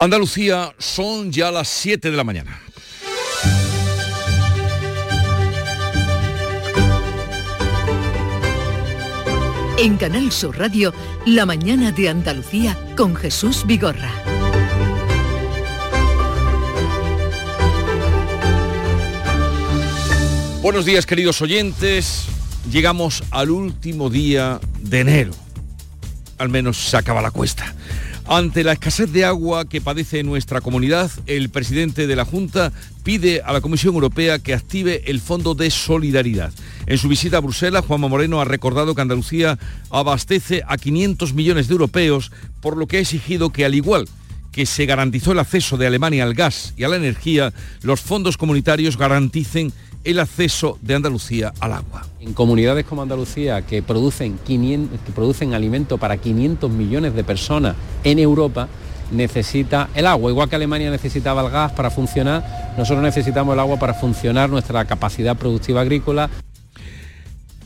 Andalucía son ya las 7 de la mañana. En Canal Sur Radio, La mañana de Andalucía con Jesús Vigorra. Buenos días queridos oyentes. Llegamos al último día de enero. Al menos se acaba la cuesta. Ante la escasez de agua que padece nuestra comunidad, el presidente de la Junta pide a la Comisión Europea que active el Fondo de Solidaridad. En su visita a Bruselas, Juanma Moreno ha recordado que Andalucía abastece a 500 millones de europeos, por lo que ha exigido que al igual que se garantizó el acceso de Alemania al gas y a la energía, los fondos comunitarios garanticen el acceso de Andalucía al agua. En comunidades como Andalucía, que producen, 500, que producen alimento para 500 millones de personas en Europa, necesita el agua. Igual que Alemania necesitaba el gas para funcionar, nosotros necesitamos el agua para funcionar nuestra capacidad productiva agrícola.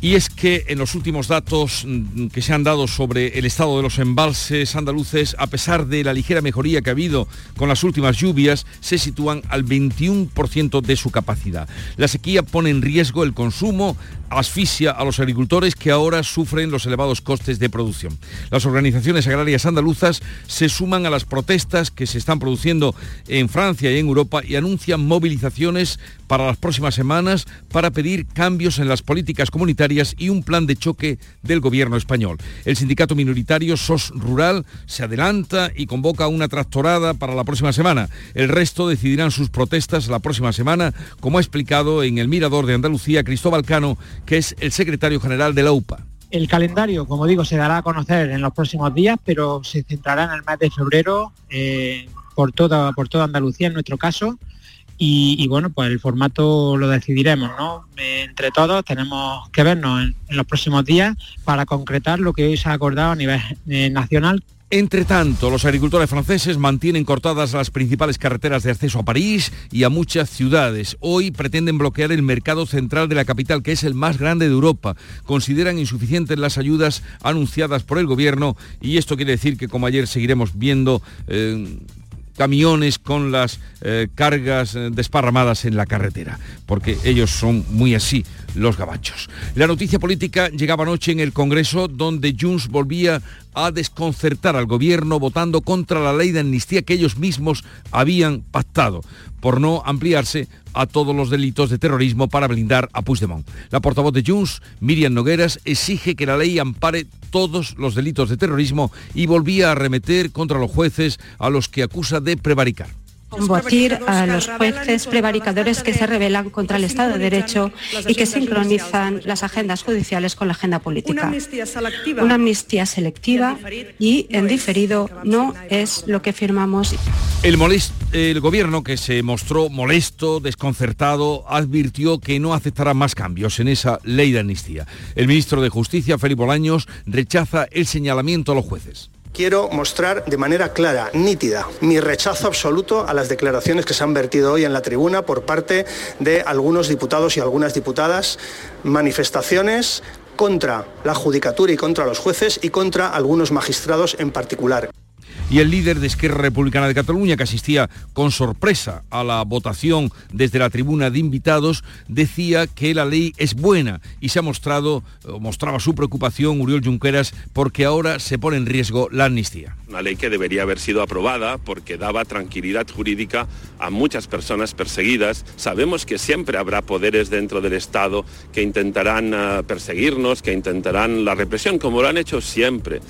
Y es que en los últimos datos mm, que se han dado sobre el estado de los embalses andaluces, a pesar de la ligera mejoría que ha habido con las últimas lluvias, se sitúan al 21% de su capacidad. La sequía pone en riesgo el consumo, asfixia a los agricultores que ahora sufren los elevados costes de producción. Las organizaciones agrarias andaluzas se suman a las protestas que se están produciendo en Francia y en Europa y anuncian movilizaciones para las próximas semanas para pedir cambios en las políticas comunitarias y un plan de choque del gobierno español. El sindicato minoritario SOS Rural se adelanta y convoca una tractorada para la próxima semana. El resto decidirán sus protestas la próxima semana, como ha explicado en el Mirador de Andalucía Cristóbal Cano, que es el secretario general de la UPA. El calendario, como digo, se dará a conocer en los próximos días, pero se centrará en el mes de febrero eh, por, toda, por toda Andalucía, en nuestro caso, y, bueno, pues el formato lo decidiremos, ¿no? entre todos tenemos que vernos en, los próximos días para concretar lo que hoy se ha acordado a nivel eh, nacional. Entre tanto, los agricultores franceses mantienen cortadas las principales carreteras de acceso a París y a muchas ciudades. Hoy pretenden bloquear el mercado central de la capital, que es el más grande de Europa. Consideran insuficientes las ayudas anunciadas por el gobierno y esto quiere decir que como ayer seguiremos viendo... Eh, camiones con las eh, cargas eh, desparramadas en la carretera, porque ellos son muy así, los gabachos. La noticia política llegaba anoche en el Congreso, donde Junts volvía a desconcertar al gobierno votando contra la ley de amnistía que ellos mismos habían pactado, por no ampliarse a todos los delitos de terrorismo para blindar a Puigdemont. La portavoz de Junts, Miriam Nogueras, exige que la ley ampare todos los delitos de terrorismo y volvía a arremeter contra los jueces a los que acusa de prevaricar combatir a los jueces prevaricadores que se rebelan contra el Estado de Derecho y que sincronizan las agendas judiciales con la agenda política. Una amnistía selectiva y en diferido no es lo que firmamos. El, el gobierno que se mostró molesto, desconcertado, advirtió que no aceptará más cambios en esa ley de amnistía. El ministro de Justicia, Felipe Bolaños, rechaza el señalamiento a los jueces. Quiero mostrar de manera clara, nítida, mi rechazo absoluto a las declaraciones que se han vertido hoy en la tribuna por parte de algunos diputados y algunas diputadas, manifestaciones contra la judicatura y contra los jueces y contra algunos magistrados en particular y el líder de Esquerra Republicana de Cataluña, que asistía con sorpresa a la votación desde la tribuna de invitados, decía que la ley es buena y se ha mostrado, mostraba su preocupación Uriol Junqueras porque ahora se pone en riesgo la amnistía. Una ley que debería haber sido aprobada porque daba tranquilidad jurídica a muchas personas perseguidas. Sabemos que siempre habrá poderes dentro del Estado que intentarán uh, perseguirnos, que intentarán la represión, como lo han hecho siempre.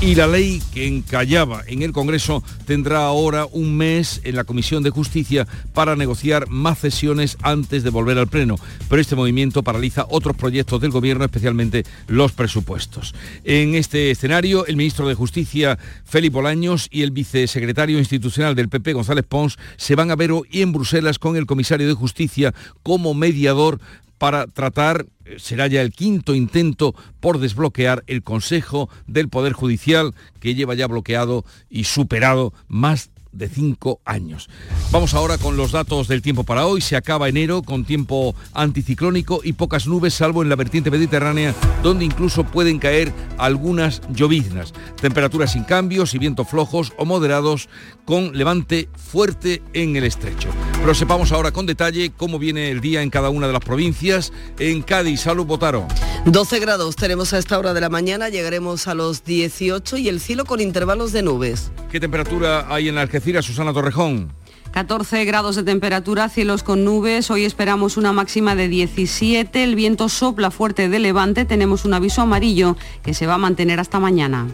Y la ley que encallaba en el Congreso tendrá ahora un mes en la Comisión de Justicia para negociar más sesiones antes de volver al Pleno. Pero este movimiento paraliza otros proyectos del Gobierno, especialmente los presupuestos. En este escenario, el ministro de Justicia, Félix Bolaños, y el vicesecretario institucional del PP, González Pons, se van a ver hoy en Bruselas con el comisario de Justicia como mediador para tratar, eh, será ya el quinto intento por desbloquear el Consejo del Poder Judicial que lleva ya bloqueado y superado más de 5 años. Vamos ahora con los datos del tiempo para hoy. Se acaba enero con tiempo anticiclónico y pocas nubes, salvo en la vertiente mediterránea, donde incluso pueden caer algunas lloviznas. Temperaturas sin cambios y vientos flojos o moderados con levante fuerte en el estrecho. Pero sepamos ahora con detalle cómo viene el día en cada una de las provincias. En Cádiz, Salud Botaro. 12 grados tenemos a esta hora de la mañana, llegaremos a los 18 y el cielo con intervalos de nubes. ¿Qué temperatura hay en la Algeciras, Susana Torrejón? 14 grados de temperatura, cielos con nubes. Hoy esperamos una máxima de 17. El viento sopla fuerte de levante. Tenemos un aviso amarillo que se va a mantener hasta mañana.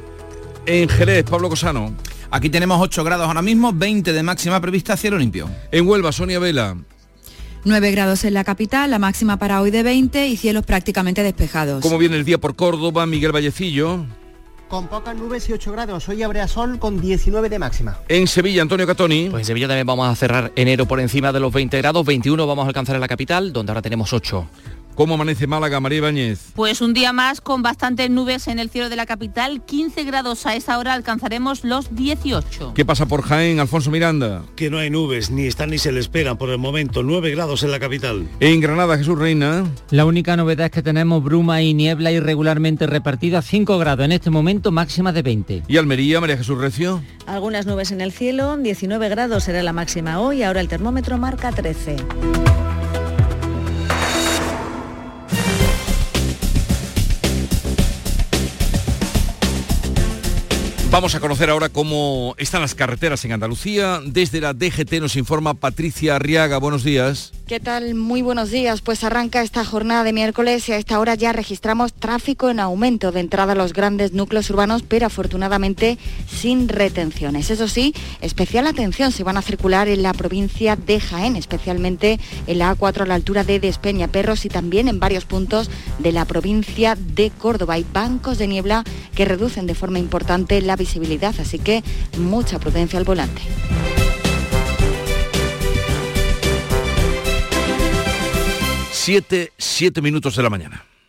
En Jerez, Pablo Cosano. Aquí tenemos 8 grados ahora mismo, 20 de máxima prevista, cielo limpio. En Huelva, Sonia Vela. 9 grados en la capital, la máxima para hoy de 20 y cielos prácticamente despejados. ¿Cómo viene el día por Córdoba, Miguel Vallecillo? Con pocas nubes y 8 grados. Hoy habrá sol con 19 de máxima. En Sevilla, Antonio Catoni. Pues en Sevilla también vamos a cerrar enero por encima de los 20 grados. 21 vamos a alcanzar en la capital, donde ahora tenemos 8. ¿Cómo amanece Málaga, María Bañez? Pues un día más con bastantes nubes en el cielo de la capital, 15 grados a esa hora alcanzaremos los 18. ¿Qué pasa por Jaén, Alfonso Miranda? Que no hay nubes, ni están ni se le esperan por el momento, 9 grados en la capital. En Granada, Jesús Reina. La única novedad es que tenemos bruma y niebla irregularmente repartida, 5 grados en este momento, máxima de 20. ¿Y Almería, María Jesús Recio? Algunas nubes en el cielo, 19 grados será la máxima hoy, ahora el termómetro marca 13. Vamos a conocer ahora cómo están las carreteras en Andalucía. Desde la DGT nos informa Patricia Arriaga. Buenos días. ¿Qué tal? Muy buenos días. Pues arranca esta jornada de miércoles y a esta hora ya registramos tráfico en aumento de entrada a los grandes núcleos urbanos, pero afortunadamente sin retenciones. Eso sí, especial atención si van a circular en la provincia de Jaén, especialmente en la A4 a la altura de Despeña Perros y también en varios puntos de la provincia de Córdoba. Hay bancos de niebla que reducen de forma importante la visibilidad, así que mucha prudencia al volante. Siete, siete minutos de la mañana.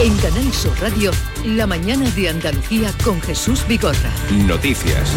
En Canal Sur Radio, la mañana de Andalucía con Jesús Bigorra. Noticias.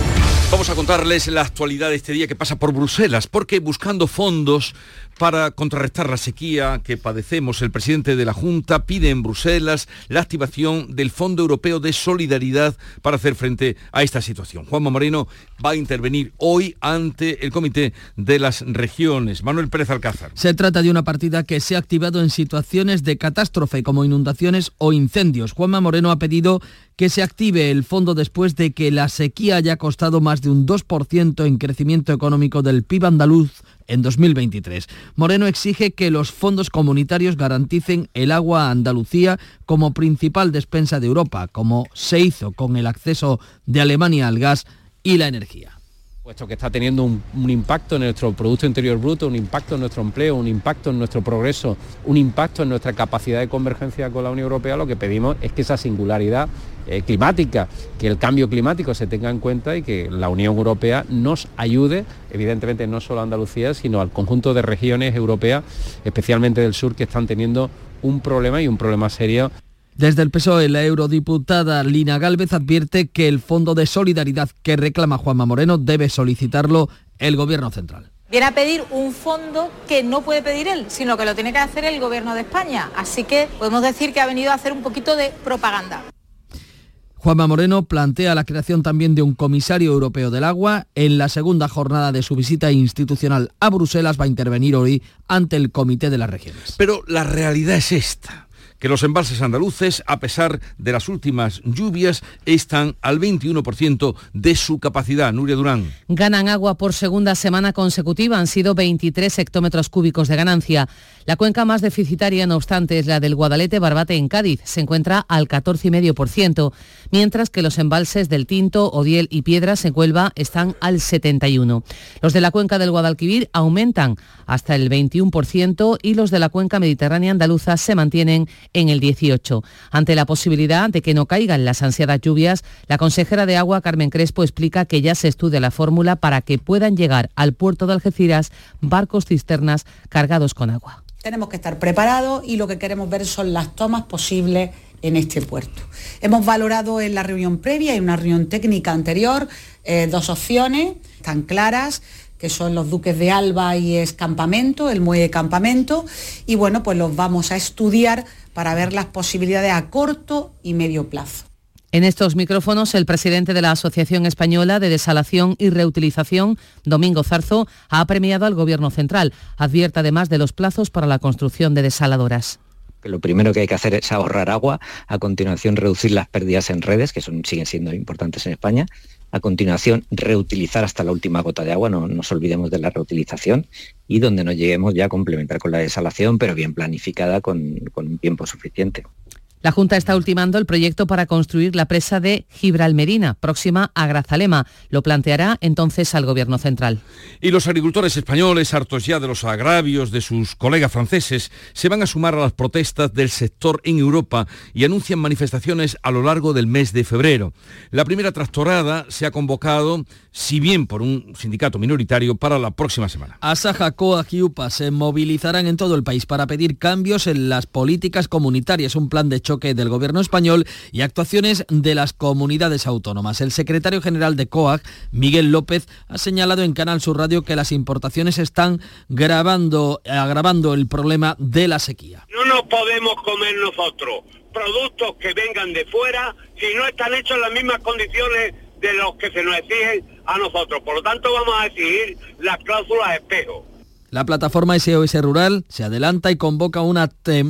Vamos a contarles la actualidad de este día que pasa por Bruselas, porque buscando fondos para contrarrestar la sequía que padecemos, el presidente de la Junta pide en Bruselas la activación del Fondo Europeo de Solidaridad para hacer frente a esta situación. Juanma Moreno va a intervenir hoy ante el Comité de las Regiones. Manuel Pérez Alcázar. Se trata de una partida que se ha activado en situaciones de catástrofe como inundaciones o incendios. Juanma Moreno ha pedido que se active el fondo después de que la sequía haya costado más de un 2% en crecimiento económico del PIB andaluz en 2023. Moreno exige que los fondos comunitarios garanticen el agua a Andalucía como principal despensa de Europa, como se hizo con el acceso de Alemania al gas y la energía puesto que está teniendo un, un, impacto en nuestro Producto Interior Bruto, un impacto en nuestro empleo, un impacto en nuestro progreso, un impacto en nuestra capacidad de convergencia con la Unión Europea, lo que pedimos es que esa singularidad eh, climática, que el cambio climático se tenga en cuenta y que la Unión Europea nos ayude, evidentemente no solo a Andalucía, sino al conjunto de regiones europeas, especialmente del sur, que están teniendo un problema y un problema serio desde el PSOE, la eurodiputada Lina Galvez advierte que el fondo de solidaridad que reclama Juanma Moreno debe solicitarlo el Gobierno central. Viene a pedir un fondo que no puede pedir él, sino que lo tiene que hacer el Gobierno de España. Así que podemos decir que ha venido a hacer un poquito de propaganda. Juanma Moreno plantea la creación también de un comisario europeo del agua. En la segunda jornada de su visita institucional a Bruselas va a intervenir hoy ante el Comité de las Regiones. Pero la realidad es esta que los embalses andaluces, a pesar de las últimas lluvias, están al 21% de su capacidad. Nuria Durán. Ganan agua por segunda semana consecutiva, han sido 23 hectómetros cúbicos de ganancia. La cuenca más deficitaria, no obstante, es la del Guadalete Barbate en Cádiz, se encuentra al 14,5%, mientras que los embalses del Tinto, Odiel y Piedras en Cuelva están al 71%. Los de la cuenca del Guadalquivir aumentan hasta el 21% y los de la cuenca mediterránea andaluza se mantienen en el 18%. Ante la posibilidad de que no caigan las ansiadas lluvias, la consejera de Agua, Carmen Crespo, explica que ya se estudia la fórmula para que puedan llegar al puerto de Algeciras barcos cisternas cargados con agua. Tenemos que estar preparados y lo que queremos ver son las tomas posibles en este puerto. Hemos valorado en la reunión previa y una reunión técnica anterior eh, dos opciones tan claras que son los Duques de Alba y es Campamento, el muelle Campamento, y bueno, pues los vamos a estudiar para ver las posibilidades a corto y medio plazo. En estos micrófonos, el presidente de la Asociación Española de Desalación y Reutilización, Domingo Zarzo, ha premiado al Gobierno central. Advierte además de los plazos para la construcción de desaladoras que lo primero que hay que hacer es ahorrar agua, a continuación reducir las pérdidas en redes, que son, siguen siendo importantes en España, a continuación reutilizar hasta la última gota de agua, no nos olvidemos de la reutilización, y donde no lleguemos ya a complementar con la desalación, pero bien planificada con, con un tiempo suficiente. La Junta está ultimando el proyecto para construir la presa de Gibralmerina, próxima a Grazalema. Lo planteará entonces al Gobierno central. Y los agricultores españoles, hartos ya de los agravios de sus colegas franceses, se van a sumar a las protestas del sector en Europa y anuncian manifestaciones a lo largo del mes de febrero. La primera tractorada se ha convocado, si bien por un sindicato minoritario, para la próxima semana. Asaja, COAG y UPA se movilizarán en todo el país para pedir cambios en las políticas comunitarias, un plan de choque del gobierno español y actuaciones de las comunidades autónomas. El secretario general de COAG, Miguel López, ha señalado en Canal Sur Radio que las importaciones están grabando, agravando el problema de la sequía. No nos podemos comer nosotros productos que vengan de fuera si no están hechos en las mismas condiciones de los que se nos exigen a nosotros. Por lo tanto, vamos a exigir las cláusulas espejo la plataforma SOS Rural se adelanta y convoca una,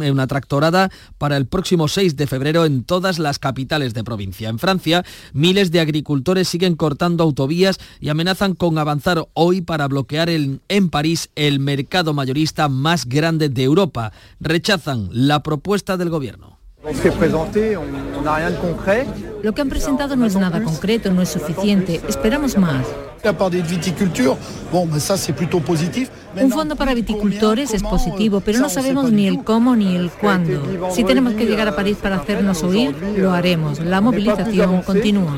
una, tractorada para el próximo 6 de febrero en todas las capitales de provincia. En Francia, miles de agricultores siguen cortando autovías y amenazan con avanzar hoy para bloquear en París el mercado mayorista más grande de Europa. Rechazan la propuesta del gobierno. Lo que han presentado no es nada concreto, no es suficiente. Esperamos más. Un fondo para viticultores es positivo, pero no sabemos ni el cómo ni el cuándo. Si tenemos que llegar a París para hacernos oír, lo haremos. La movilización continúa.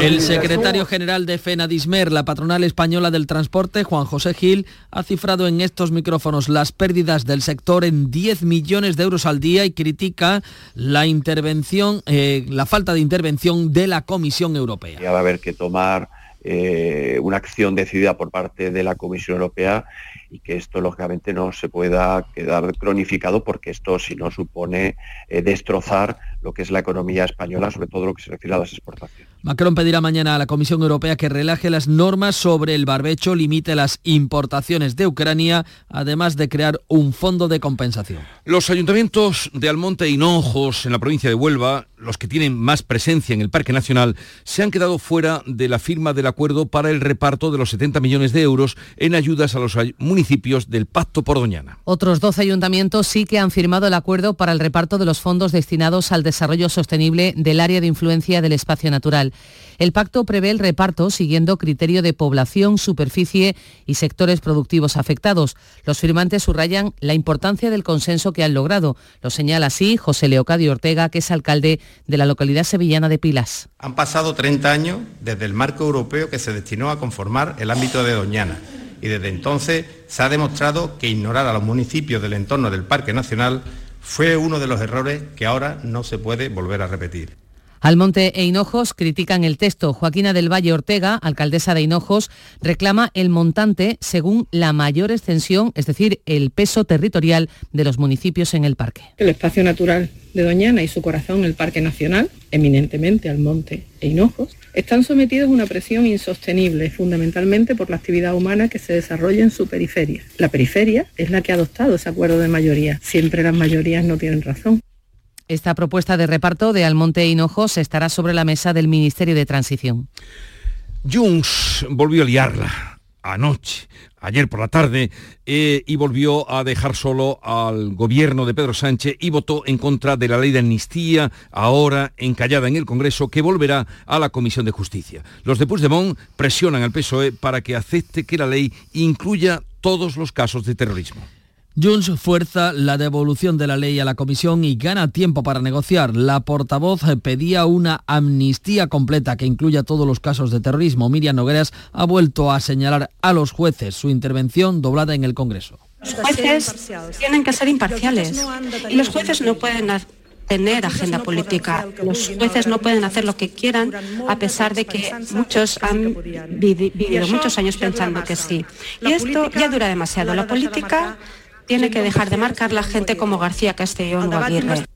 El secretario general de FENADISMER, la patronal española del transporte, Juan José Gil, ha cifrado en estos micrófonos las pérdidas del sector en 10 millones de euros al día y critica la intervención, eh, la falta de intervención de la Comisión Europea. Ya va a haber que tomar eh, una acción decidida por parte de la Comisión Europea y que esto lógicamente no se pueda quedar cronificado porque esto si no supone eh, destrozar lo que es la economía española, sobre todo lo que se refiere a las exportaciones. Macron pedirá mañana a la Comisión Europea que relaje las normas sobre el barbecho, limite las importaciones de Ucrania, además de crear un fondo de compensación. Los ayuntamientos de Almonte e Hinojos, en la provincia de Huelva, los que tienen más presencia en el Parque Nacional, se han quedado fuera de la firma del acuerdo para el reparto de los 70 millones de euros en ayudas a los municipios del Pacto por Doñana. Otros 12 ayuntamientos sí que han firmado el acuerdo para el reparto de los fondos destinados al desarrollo sostenible del área de influencia del espacio natural. El pacto prevé el reparto siguiendo criterio de población, superficie y sectores productivos afectados. Los firmantes subrayan la importancia del consenso que han logrado. Lo señala así José Leocadio Ortega, que es alcalde de la localidad sevillana de Pilas. Han pasado 30 años desde el marco europeo que se destinó a conformar el ámbito de Doñana y desde entonces se ha demostrado que ignorar a los municipios del entorno del Parque Nacional fue uno de los errores que ahora no se puede volver a repetir. Almonte e Hinojos critican el texto. Joaquina del Valle Ortega, alcaldesa de Hinojos, reclama el montante según la mayor extensión, es decir, el peso territorial de los municipios en el parque. El espacio natural de Doñana y su corazón, el Parque Nacional, eminentemente Almonte e Hinojos, están sometidos a una presión insostenible, fundamentalmente por la actividad humana que se desarrolla en su periferia. La periferia es la que ha adoptado ese acuerdo de mayoría. Siempre las mayorías no tienen razón. Esta propuesta de reparto de Almonte Hinojos estará sobre la mesa del Ministerio de Transición. Junts volvió a liarla anoche, ayer por la tarde, eh, y volvió a dejar solo al gobierno de Pedro Sánchez y votó en contra de la ley de amnistía, ahora encallada en el Congreso, que volverá a la Comisión de Justicia. Los de Puigdemont presionan al PSOE para que acepte que la ley incluya todos los casos de terrorismo. Junts fuerza la devolución de la ley a la comisión y gana tiempo para negociar. La portavoz pedía una amnistía completa que incluya todos los casos de terrorismo. Miriam Nogueras ha vuelto a señalar a los jueces su intervención doblada en el Congreso. Los jueces tienen que ser imparciales y los jueces no pueden tener agenda política. Los jueces no pueden hacer lo que quieran a pesar de que muchos han vivido muchos años pensando que sí. Y esto ya dura demasiado. La política tiene que dejar de marcar la gente como García Castellón o Aguirre.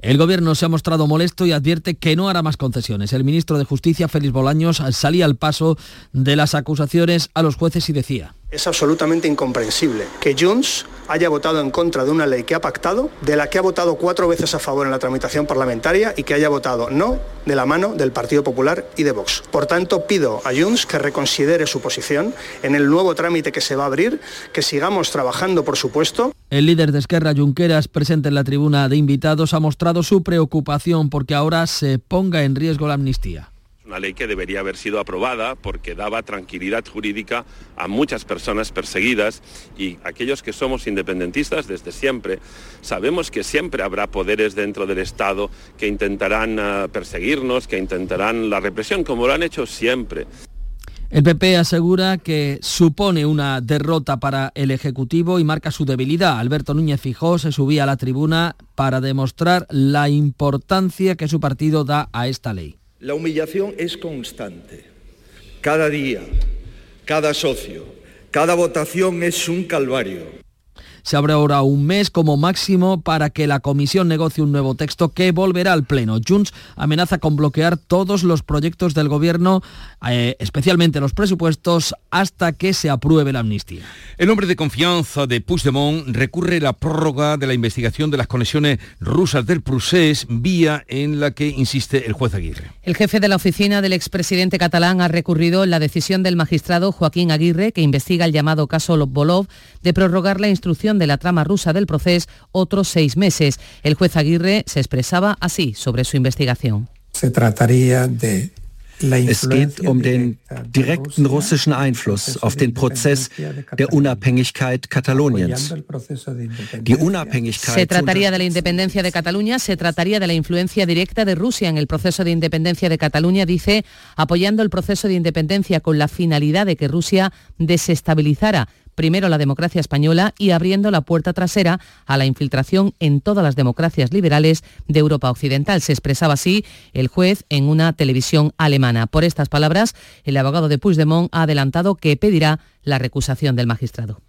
El gobierno se ha mostrado molesto y advierte que no hará más concesiones. El ministro de Justicia, Félix Bolaños, salía al paso de las acusaciones a los jueces y decía. Es absolutamente incomprensible que Junts haya votado en contra de una ley que ha pactado, de la que ha votado cuatro veces a favor en la tramitación parlamentaria y que haya votado no de la mano del Partido Popular y de Vox. Por tanto, pido a Junts que reconsidere su posición en el nuevo trámite que se va a abrir, que sigamos trabajando, por supuesto. El líder de Esquerra, Junqueras, presente en la tribuna de invitados, ha mostrado su preocupación porque ahora se ponga en riesgo la amnistía una ley que debería haber sido aprobada porque daba tranquilidad jurídica a muchas personas perseguidas y aquellos que somos independentistas desde siempre sabemos que siempre habrá poderes dentro del Estado que intentarán uh, perseguirnos, que intentarán la represión, como lo han hecho siempre. El PP asegura que supone una derrota para el Ejecutivo y marca su debilidad. Alberto Núñez Fijó se subía a la tribuna para demostrar la importancia que su partido da a esta ley. La humillación es constante. Cada día, cada socio, cada votación es un calvario. Se abre ahora un mes como máximo para que la comisión negocie un nuevo texto que volverá al Pleno. Junts amenaza con bloquear todos los proyectos del Gobierno, eh, especialmente los presupuestos, hasta que se apruebe la amnistía. El hombre de confianza de Puigdemont recurre la prórroga de la investigación de las conexiones rusas del Prusés, vía en la que insiste el juez Aguirre. El jefe de la oficina del expresidente catalán ha recurrido la decisión del magistrado Joaquín Aguirre, que investiga el llamado caso Bolov, de prorrogar la instrucción de la trama rusa del proceso otros seis meses. El juez Aguirre se expresaba así sobre su investigación. Se trataría de Es geht um den direkten russischen Einfluss auf den Prozess der Unabhängigkeit Kataloniens. Die Unabhängigkeit se trataría de la independencia de Cataluña, se trataría de la influencia directa de Rusia en el proceso de independencia de Cataluña, dice, apoyando el proceso de independencia con la finalidad de que Rusia desestabilizara primero la democracia española y abriendo la puerta trasera a la infiltración en todas las democracias liberales de Europa Occidental. Se expresaba así el juez en una televisión alemana. Por estas palabras, el abogado de Puigdemont ha adelantado que pedirá la recusación del magistrado.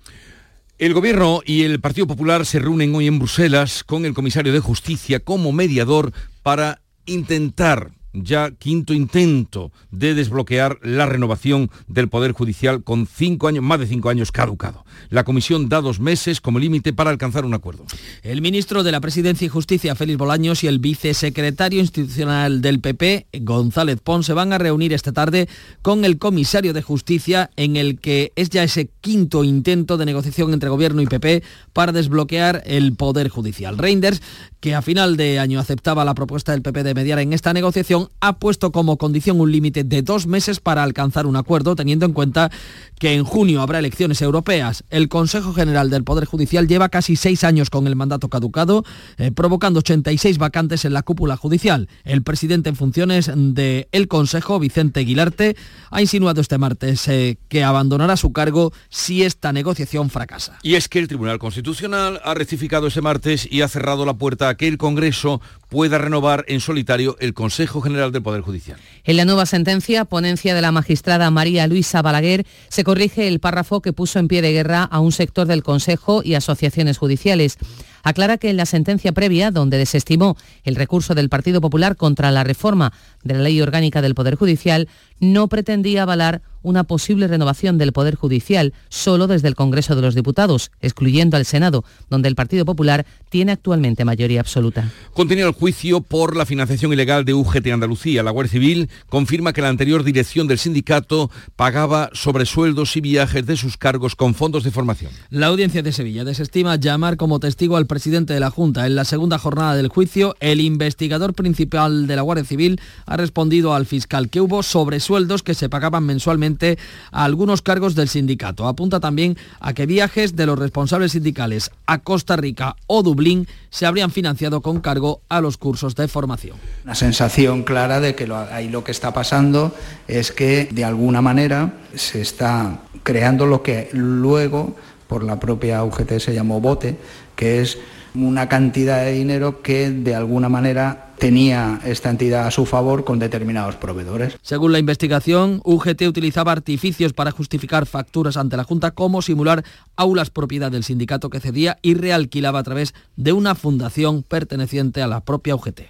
El Gobierno y el Partido Popular se reúnen hoy en Bruselas con el comisario de Justicia como mediador para intentar ya quinto intento de desbloquear la renovación del Poder Judicial con cinco años, más de cinco años caducado. La comisión da dos meses como límite para alcanzar un acuerdo. El ministro de la Presidencia y Justicia, Félix Bolaños, y el vicesecretario institucional del PP, González Pons, se van a reunir esta tarde con el comisario de Justicia en el que es ya ese quinto intento de negociación entre Gobierno y PP para desbloquear el Poder Judicial. Reinders, que a final de año aceptaba la propuesta del PP de mediar en esta negociación, ha puesto como condición un límite de dos meses para alcanzar un acuerdo, teniendo en cuenta que en junio habrá elecciones europeas. El Consejo General del Poder Judicial lleva casi seis años con el mandato caducado, eh, provocando 86 vacantes en la cúpula judicial. El presidente en funciones del Consejo, Vicente Aguilarte, ha insinuado este martes eh, que abandonará su cargo si esta negociación fracasa. Y es que el Tribunal Constitucional ha rectificado ese martes y ha cerrado la puerta a que el Congreso pueda renovar en solitario el Consejo General del Poder Judicial. En la nueva sentencia, ponencia de la magistrada María Luisa Balaguer, se corrige el párrafo que puso en pie de guerra a un sector del Consejo y asociaciones judiciales. Aclara que en la sentencia previa, donde desestimó el recurso del Partido Popular contra la reforma de la Ley Orgánica del Poder Judicial, no pretendía avalar una posible renovación del Poder Judicial solo desde el Congreso de los Diputados, excluyendo al Senado, donde el Partido Popular tiene actualmente mayoría absoluta. Continúa el juicio por la financiación ilegal de UGT Andalucía. La Guardia Civil confirma que la anterior dirección del sindicato pagaba sobresueldos y viajes de sus cargos con fondos de formación. La audiencia de Sevilla desestima llamar como testigo al presidente de la Junta. En la segunda jornada del juicio, el investigador principal de la Guardia Civil ha respondido al fiscal que hubo sobresueldos que se pagaban mensualmente a algunos cargos del sindicato. Apunta también a que viajes de los responsables sindicales a Costa Rica o Dublín se habrían financiado con cargo a los cursos de formación. Una sensación clara de que lo, ahí lo que está pasando es que de alguna manera se está creando lo que luego por la propia UGT se llamó bote, que es una cantidad de dinero que de alguna manera tenía esta entidad a su favor con determinados proveedores. Según la investigación, UGT utilizaba artificios para justificar facturas ante la Junta como simular aulas propiedad del sindicato que cedía y realquilaba a través de una fundación perteneciente a la propia UGT.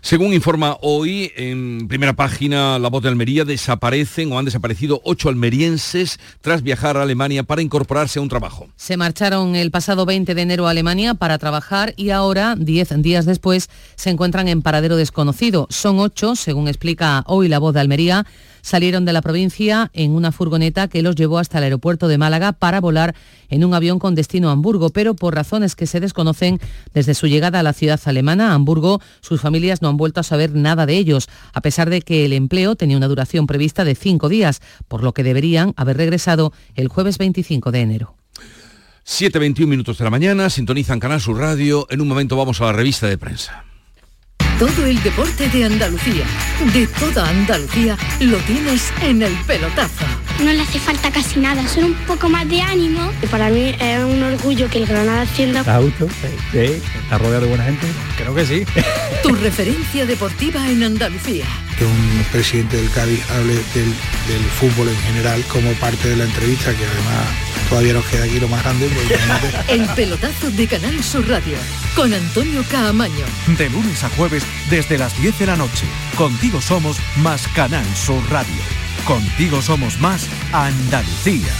Según informa hoy en primera página La Voz de Almería, desaparecen o han desaparecido ocho almerienses tras viajar a Alemania para incorporarse a un trabajo. Se marcharon el pasado 20 de enero a Alemania para trabajar y ahora, diez días después, se encuentran en desconocido. Son ocho, según explica hoy La Voz de Almería, salieron de la provincia en una furgoneta que los llevó hasta el aeropuerto de Málaga para volar en un avión con destino a Hamburgo, pero por razones que se desconocen desde su llegada a la ciudad alemana, Hamburgo, sus familias no han vuelto a saber nada de ellos, a pesar de que el empleo tenía una duración prevista de cinco días, por lo que deberían haber regresado el jueves 25 de enero. 7.21 minutos de la mañana, sintonizan Canal Sur Radio. En un momento vamos a la revista de prensa. Todo el deporte de Andalucía, de toda Andalucía, lo tienes en el pelotazo. No le hace falta casi nada, solo un poco más de ánimo. Para mí es un orgullo que el Granada ascienda. ¿Está auto? Sí. ¿Está rodeado de buena gente? Creo que sí. Tu referencia deportiva en Andalucía. Que un presidente del Cádiz hable del, del fútbol en general como parte de la entrevista, que además todavía nos queda aquí lo más grande. El pelotazo de Canal Sur Radio, con Antonio Caamaño. De lunes a jueves desde las 10 de la noche. Contigo somos más Canal Sur Radio. Contigo somos más Andalucía.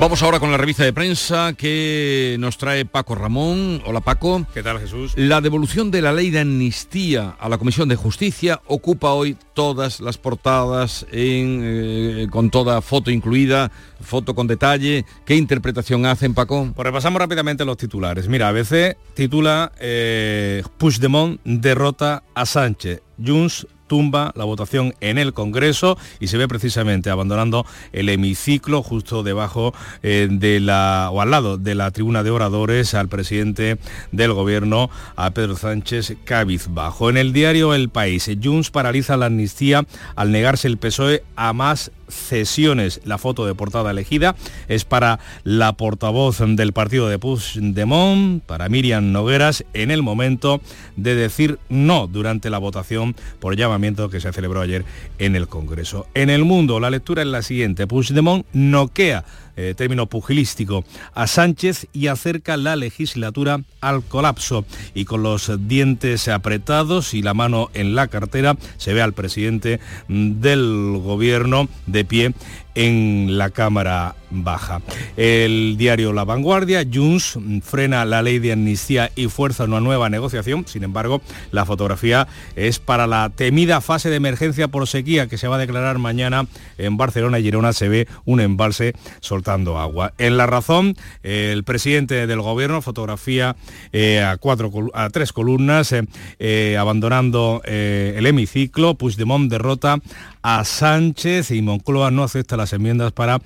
Vamos ahora con la revista de prensa que nos trae Paco Ramón. Hola Paco. ¿Qué tal Jesús? La devolución de la ley de amnistía a la Comisión de Justicia ocupa hoy todas las portadas en, eh, con toda foto incluida, foto con detalle. ¿Qué interpretación hacen Paco? Pues repasamos rápidamente los titulares. Mira, a veces titula eh, Puigdemont derrota a Sánchez. Junts tumba la votación en el Congreso y se ve precisamente abandonando el hemiciclo justo debajo eh, de la o al lado de la tribuna de oradores al presidente del gobierno a Pedro Sánchez cabizbajo. En el diario El País, Junts paraliza la amnistía al negarse el PSOE a más cesiones. La foto de portada elegida es para la portavoz del partido de Puigdemont, para Miriam Nogueras, en el momento de decir no durante la votación por llamamiento que se celebró ayer en el Congreso. En el mundo, la lectura es la siguiente. Puigdemont noquea eh, término pugilístico, a Sánchez y acerca la legislatura al colapso. Y con los dientes apretados y la mano en la cartera se ve al presidente del gobierno de pie en la Cámara Baja. El diario La Vanguardia, Junts frena la ley de amnistía y fuerza una nueva negociación. Sin embargo, la fotografía es para la temida fase de emergencia por sequía que se va a declarar mañana en Barcelona y Girona. Se ve un embalse soltando agua. En La Razón, el presidente del gobierno fotografía eh, a, cuatro, a tres columnas, eh, eh, abandonando el hemiciclo. Puigdemont derrota a Sánchez y Moncloa no acepta enmiendas para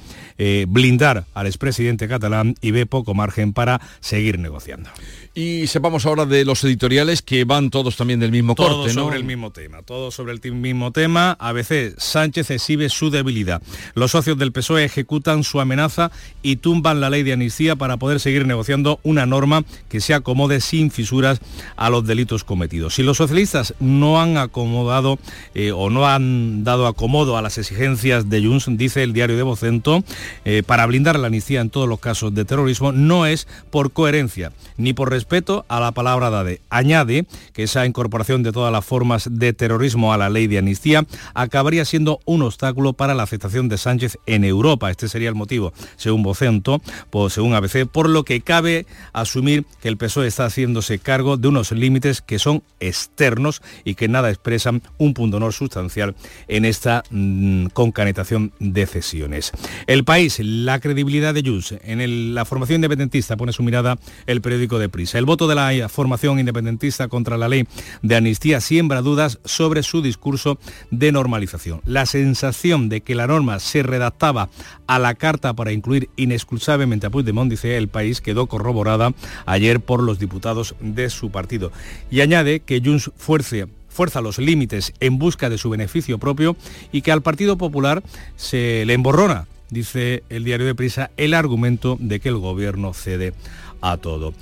blindar al expresidente catalán y ve poco margen para seguir negociando. Y sepamos ahora de los editoriales que van todos también del mismo corte, ¿no? sobre el mismo tema, todo sobre el mismo tema. ABC, Sánchez exhibe su debilidad. Los socios del PSOE ejecutan su amenaza y tumban la ley de amnistía para poder seguir negociando una norma que se acomode sin fisuras a los delitos cometidos. Si los socialistas no han acomodado eh, o no han dado acomodo a las exigencias de Junts, dice el diario de Vocento, eh, para blindar la amnistía en todos los casos de terrorismo, no es por coherencia ni por respeto a la palabra dade. Añade que esa incorporación de todas las formas de terrorismo a la ley de amnistía acabaría siendo un obstáculo para la aceptación de Sánchez en Europa. Este sería el motivo, según Vocento, pues, según ABC, por lo que cabe asumir que el PSOE está haciéndose cargo de unos límites que son externos y que nada expresan un punto honor sustancial en esta mmm, concanetación de cesiones. El país, la credibilidad de Junts en la formación independentista pone su mirada el periódico de Prisa. El voto de la formación independentista contra la ley de amnistía siembra dudas sobre su discurso de normalización. La sensación de que la norma se redactaba a la carta para incluir inexcusablemente a Puigdemont, dice el país, quedó corroborada ayer por los diputados de su partido. Y añade que Junts fuerce fuerza los límites en busca de su beneficio propio y que al Partido Popular se le emborrona, dice el diario de Prisa, el argumento de que el gobierno cede a todo.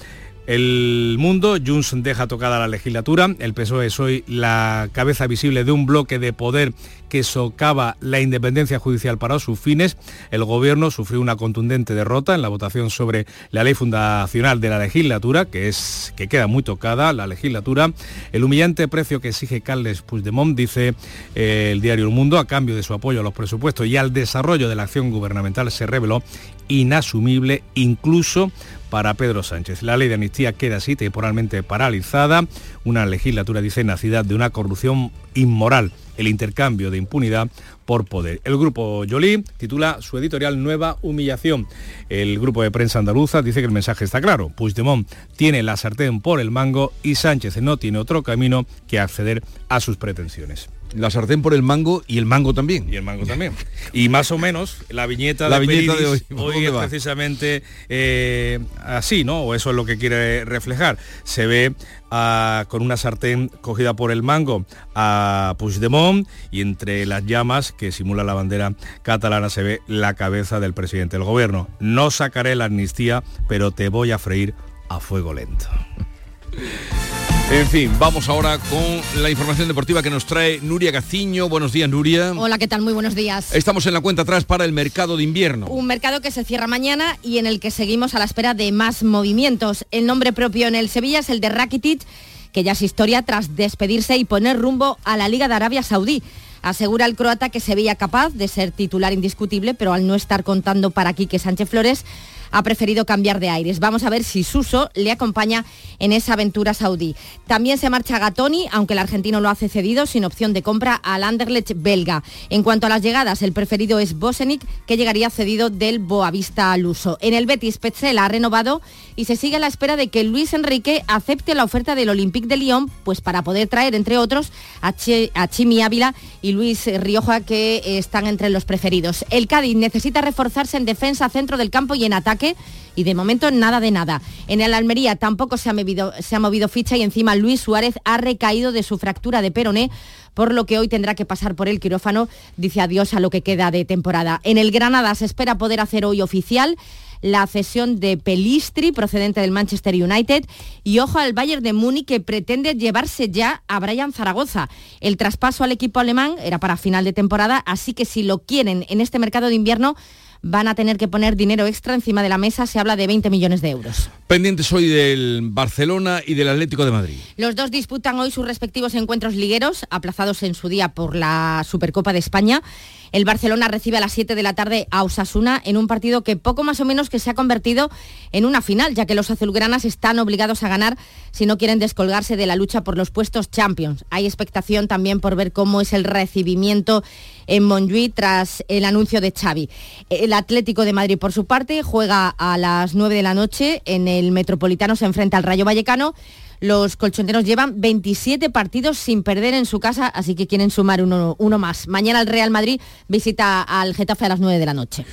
El mundo, Junts deja tocada la legislatura, el PSOE es hoy la cabeza visible de un bloque de poder que socava la independencia judicial para sus fines. El gobierno sufrió una contundente derrota en la votación sobre la ley fundacional de la legislatura, que, es, que queda muy tocada la legislatura. El humillante precio que exige Carles Puigdemont, dice eh, el diario El Mundo, a cambio de su apoyo a los presupuestos y al desarrollo de la acción gubernamental, se reveló inasumible incluso para Pedro Sánchez. La ley de amnistía queda así temporalmente paralizada, una legislatura, dice, nacida de una corrupción inmoral, el intercambio de impunidad por poder. El grupo Yolí titula su editorial Nueva Humillación. El grupo de prensa andaluza dice que el mensaje está claro. Puigdemont tiene la sartén por el mango y Sánchez no tiene otro camino que acceder a sus pretensiones la sartén por el mango y el mango también. Y el mango también. Y más o menos la viñeta, la de, viñeta de hoy, hoy es precisamente eh, así, ¿no? O eso es lo que quiere reflejar. Se ve a, con una sartén cogida por el mango a Puigdemont y entre las llamas que simula la bandera catalana se ve la cabeza del presidente del gobierno. No sacaré la amnistía, pero te voy a freír a fuego lento. En fin, vamos ahora con la información deportiva que nos trae Nuria Gaciño. Buenos días, Nuria. Hola, ¿qué tal? Muy buenos días. Estamos en la cuenta atrás para el mercado de invierno. Un mercado que se cierra mañana y en el que seguimos a la espera de más movimientos. El nombre propio en el Sevilla es el de Rakitic, que ya es historia tras despedirse y poner rumbo a la Liga de Arabia Saudí. Asegura el croata que se veía capaz de ser titular indiscutible, pero al no estar contando para Quique Sánchez Flores, ha preferido cambiar de aires. Vamos a ver si Suso le acompaña en esa aventura saudí. También se marcha Gatoni, aunque el argentino lo hace cedido sin opción de compra al Anderlecht belga. En cuanto a las llegadas, el preferido es Bosenic, que llegaría cedido del Boavista al uso. En el Betis, Petzela ha renovado y se sigue a la espera de que Luis Enrique acepte la oferta del Olympique de Lyon, pues para poder traer, entre otros, a, a Chimi Ávila y Luis Rioja, que están entre los preferidos. El Cádiz necesita reforzarse en defensa, centro del campo y en ataque y de momento nada de nada. En el Almería tampoco se ha, movido, se ha movido ficha y encima Luis Suárez ha recaído de su fractura de peroné por lo que hoy tendrá que pasar por el quirófano, dice adiós a lo que queda de temporada. En el Granada se espera poder hacer hoy oficial la cesión de Pelistri, procedente del Manchester United, y ojo al Bayern de Múnich que pretende llevarse ya a Brian Zaragoza. El traspaso al equipo alemán era para final de temporada, así que si lo quieren en este mercado de invierno, van a tener que poner dinero extra encima de la mesa, se habla de 20 millones de euros. Pendientes hoy del Barcelona y del Atlético de Madrid. Los dos disputan hoy sus respectivos encuentros ligueros, aplazados en su día por la Supercopa de España. El Barcelona recibe a las 7 de la tarde a Osasuna en un partido que poco más o menos que se ha convertido en una final, ya que los azulgranas están obligados a ganar si no quieren descolgarse de la lucha por los puestos Champions. Hay expectación también por ver cómo es el recibimiento en Montjuic tras el anuncio de Xavi. El Atlético de Madrid, por su parte, juega a las 9 de la noche en el Metropolitano, se enfrenta al Rayo Vallecano. Los colchoneros llevan 27 partidos sin perder en su casa, así que quieren sumar uno, uno más. Mañana el Real Madrid visita al Getafe a las 9 de la noche.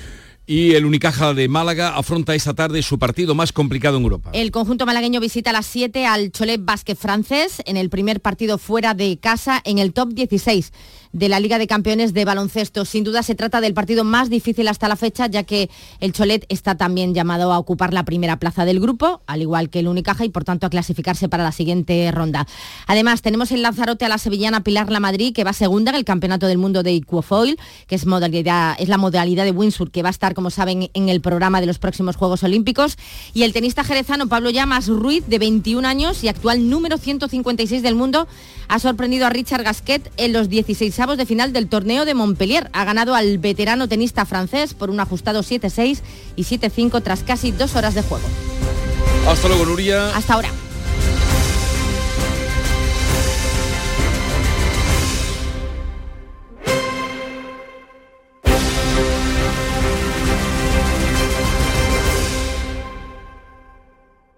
Y el Unicaja de Málaga afronta esta tarde su partido más complicado en Europa. El conjunto malagueño visita a las 7 al Cholet Basket francés en el primer partido fuera de casa en el top 16 de la Liga de Campeones de Baloncesto. Sin duda se trata del partido más difícil hasta la fecha, ya que el Cholet está también llamado a ocupar la primera plaza del grupo, al igual que el Unicaja, y por tanto a clasificarse para la siguiente ronda. Además, tenemos en Lanzarote a la sevillana Pilar La Madrid, que va segunda en el Campeonato del Mundo de Equofoil, que es, modalidad, es la modalidad de Windsor, que va a estar, como saben, en el programa de los próximos Juegos Olímpicos. Y el tenista jerezano Pablo Llamas Ruiz, de 21 años y actual número 156 del mundo, ha sorprendido a Richard Gasquet en los 16 de final del torneo de Montpellier. Ha ganado al veterano tenista francés por un ajustado 7-6 y 7-5 tras casi dos horas de juego. Hasta luego, Nuria. Hasta ahora.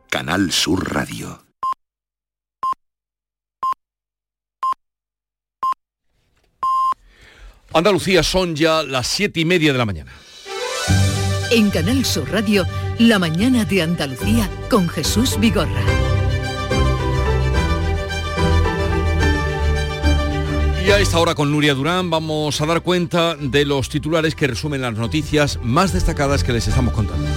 Canal Sur Radio. Andalucía son ya las siete y media de la mañana. En Canal Sur Radio, la mañana de Andalucía con Jesús Vigorra. Y a esta hora con Nuria Durán vamos a dar cuenta de los titulares que resumen las noticias más destacadas que les estamos contando.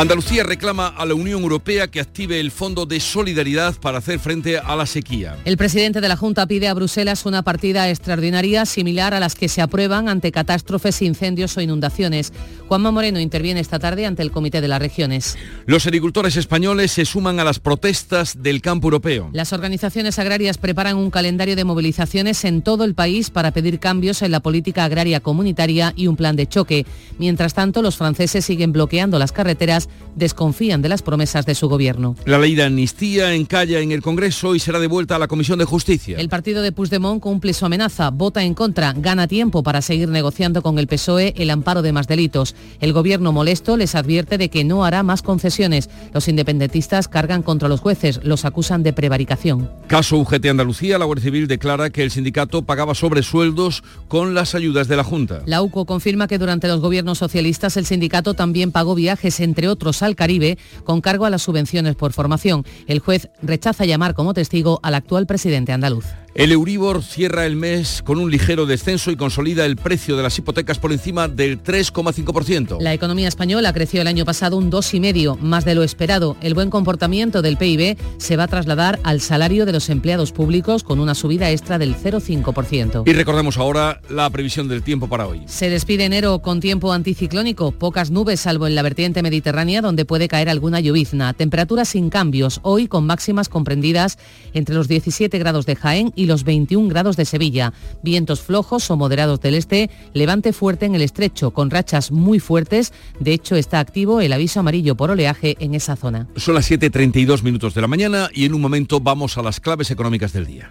Andalucía reclama a la Unión Europea que active el Fondo de Solidaridad para hacer frente a la sequía. El presidente de la Junta pide a Bruselas una partida extraordinaria similar a las que se aprueban ante catástrofes, incendios o inundaciones. Juanma Moreno interviene esta tarde ante el Comité de las Regiones. Los agricultores españoles se suman a las protestas del campo europeo. Las organizaciones agrarias preparan un calendario de movilizaciones en todo el país para pedir cambios en la política agraria comunitaria y un plan de choque. Mientras tanto, los franceses siguen bloqueando las carreteras desconfían de las promesas de su gobierno. La ley de amnistía encalla en el Congreso y será devuelta a la Comisión de Justicia. El partido de Puigdemont cumple su amenaza, vota en contra, gana tiempo para seguir negociando con el PSOE el amparo de más delitos. El gobierno molesto les advierte de que no hará más concesiones. Los independentistas cargan contra los jueces, los acusan de prevaricación. Caso UGT Andalucía, la Guardia Civil declara que el sindicato pagaba sobresueldos con las ayudas de la Junta. La UCO confirma que durante los gobiernos socialistas el sindicato también pagó viajes, entre otros al Caribe con cargo a las subvenciones por formación. El juez rechaza llamar como testigo al actual presidente andaluz. El Euribor cierra el mes con un ligero descenso y consolida el precio de las hipotecas por encima del 3,5%. La economía española creció el año pasado un 2,5%, más de lo esperado. El buen comportamiento del PIB se va a trasladar al salario de los empleados públicos con una subida extra del 0,5%. Y recordemos ahora la previsión del tiempo para hoy. Se despide enero con tiempo anticiclónico, pocas nubes salvo en la vertiente mediterránea donde puede caer alguna llovizna. Temperaturas sin cambios, hoy con máximas comprendidas entre los 17 grados de Jaén y los 21 grados de Sevilla. Vientos flojos o moderados del este, levante fuerte en el estrecho, con rachas muy fuertes. De hecho, está activo el aviso amarillo por oleaje en esa zona. Son las 7.32 minutos de la mañana y en un momento vamos a las claves económicas del día.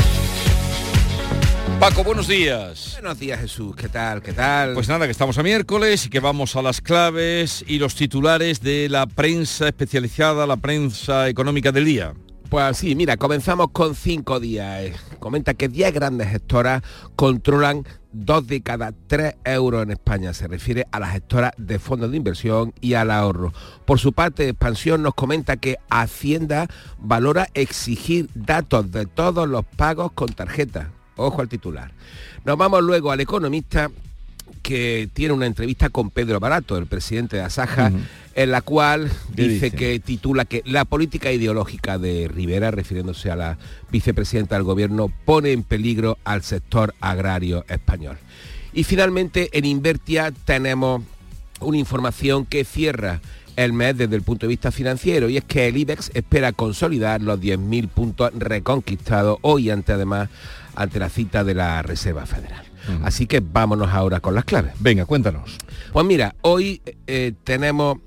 Paco, buenos días. Buenos días Jesús, ¿qué tal? ¿Qué tal? Pues nada, que estamos a miércoles y que vamos a las claves y los titulares de la prensa especializada, la prensa económica del día. Pues sí, mira, comenzamos con cinco días. Comenta que 10 grandes gestoras controlan dos de cada tres euros en España. Se refiere a las gestoras de fondos de inversión y al ahorro. Por su parte, Expansión nos comenta que Hacienda valora exigir datos de todos los pagos con tarjeta Ojo al titular. Nos vamos luego al economista que tiene una entrevista con Pedro Barato, el presidente de Asaja, en la cual dice, que titula que la política ideológica de Rivera, refiriéndose a la vicepresidenta del gobierno, pone en peligro al sector agrario español. Y finalmente en Invertia tenemos una información que cierra el mes desde el punto de vista financiero y es que el IBEX espera consolidar los 10.000 puntos reconquistados hoy ante además ante la cita de la Reserva Federal. Así que vámonos ahora con las claves. Venga, cuéntanos. Pues mira, hoy eh, tenemos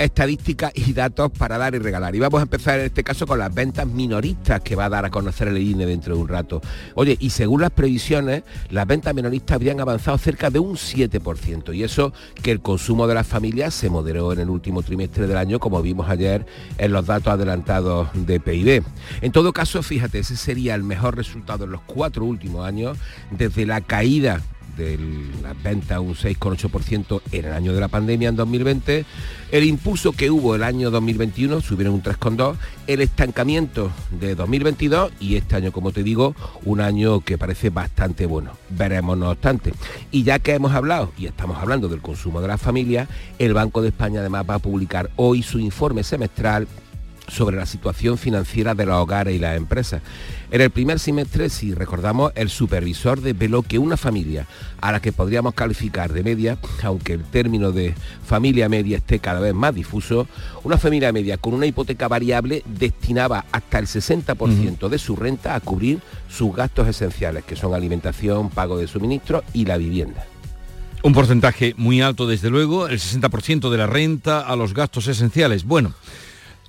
estadísticas y datos para dar y regalar. Y vamos a empezar en este caso con las ventas minoristas que va a dar a conocer el INE dentro de un rato. Oye, y según las previsiones, las ventas minoristas habrían avanzado cerca de un 7%. Y eso que el consumo de las familias se moderó en el último trimestre del año, como vimos ayer en los datos adelantados de PIB. En todo caso, fíjate, ese sería el mejor resultado en los cuatro últimos años desde la caída de la venta un 6,8% en el año de la pandemia en 2020, el impulso que hubo el año 2021 subieron un 3,2%, el estancamiento de 2022 y este año, como te digo, un año que parece bastante bueno. Veremos no obstante. Y ya que hemos hablado y estamos hablando del consumo de las familias, el Banco de España además va a publicar hoy su informe semestral sobre la situación financiera de los hogares y las empresas. En el primer semestre, si recordamos, el supervisor desveló que una familia a la que podríamos calificar de media, aunque el término de familia media esté cada vez más difuso, una familia media con una hipoteca variable destinaba hasta el 60% de su renta a cubrir sus gastos esenciales, que son alimentación, pago de suministro y la vivienda. Un porcentaje muy alto, desde luego, el 60% de la renta a los gastos esenciales. Bueno,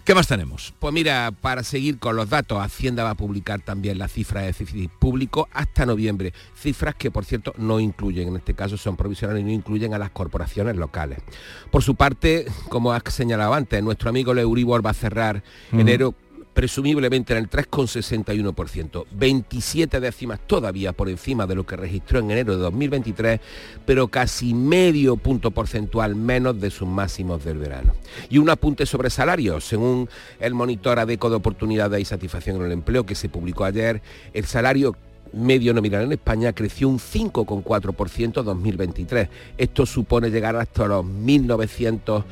¿Qué más tenemos? Pues mira, para seguir con los datos, Hacienda va a publicar también la cifra de déficit público hasta noviembre. Cifras que, por cierto, no incluyen, en este caso son provisionales y no incluyen a las corporaciones locales. Por su parte, como has señalado antes, nuestro amigo Euribor va a cerrar enero presumiblemente en el 3,61%, 27 décimas todavía por encima de lo que registró en enero de 2023, pero casi medio punto porcentual menos de sus máximos del verano. Y un apunte sobre salarios, según el monitor ADECO de oportunidades y satisfacción en el empleo que se publicó ayer, el salario medio nominal en España creció un 5,4% en 2023. Esto supone llegar hasta los 1.900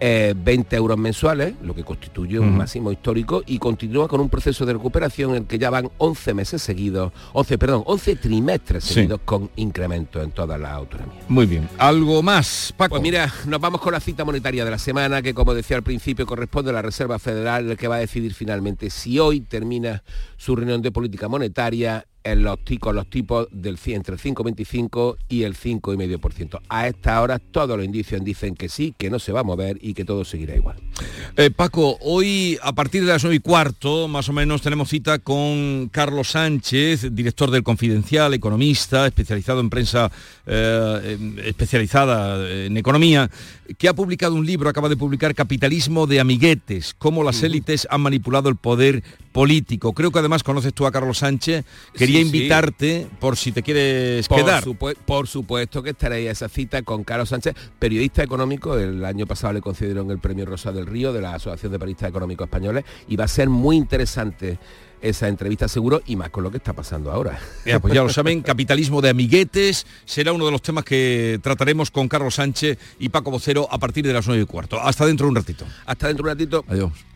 20 eh, euros mensuales, lo que constituye un máximo histórico, y continúa con un proceso de recuperación en el que ya van 11 meses seguidos, 11, perdón, 11 trimestres seguidos con incremento en todas las autonomías. Muy bien. ¿Algo más, Paco? Pues mira, nos vamos con la cita monetaria de la semana, que como decía al principio, corresponde a la Reserva Federal, el que va a decidir finalmente si hoy termina su reunión de política monetaria en los, los tipos del entre el 5,25 y el 5,5%. A esta hora todos los indicios dicen que sí, que no se va a mover y que todo seguirá igual. Eh, Paco, hoy a partir de las 9 y cuarto, más o menos, tenemos cita con Carlos Sánchez, director del Confidencial, economista, especializado en prensa eh, especializada en economía, que ha publicado un libro, acaba de publicar Capitalismo de Amiguetes, cómo las élites han manipulado el poder político. Creo que además conoces tú a Carlos Sánchez. Quería invitarte por si te quieres quedar. por supuesto que estaréis a esa cita con Carlos Sánchez, periodista económico. El año pasado le concedieron el premio Rosa del Río de la Asociación de Periodistas Económicos Españoles y va a ser muy interesante esa entrevista seguro y más con lo que está pasando ahora. Ya, pues ya lo saben, capitalismo de amiguetes será uno de los temas que trataremos con Carlos Sánchez y Paco Vocero a partir de las 9 y cuarto. Hasta dentro de un ratito. Hasta dentro de un ratito. Adiós.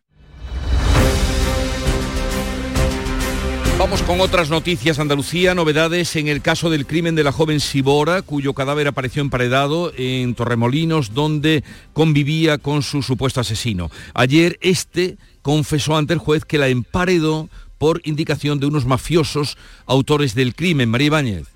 Vamos con otras noticias. Andalucía, novedades en el caso del crimen de la joven Sibora, cuyo cadáver apareció emparedado en Torremolinos, donde convivía con su supuesto asesino. Ayer este confesó ante el juez que la emparedó por indicación de unos mafiosos autores del crimen. María Ibáñez.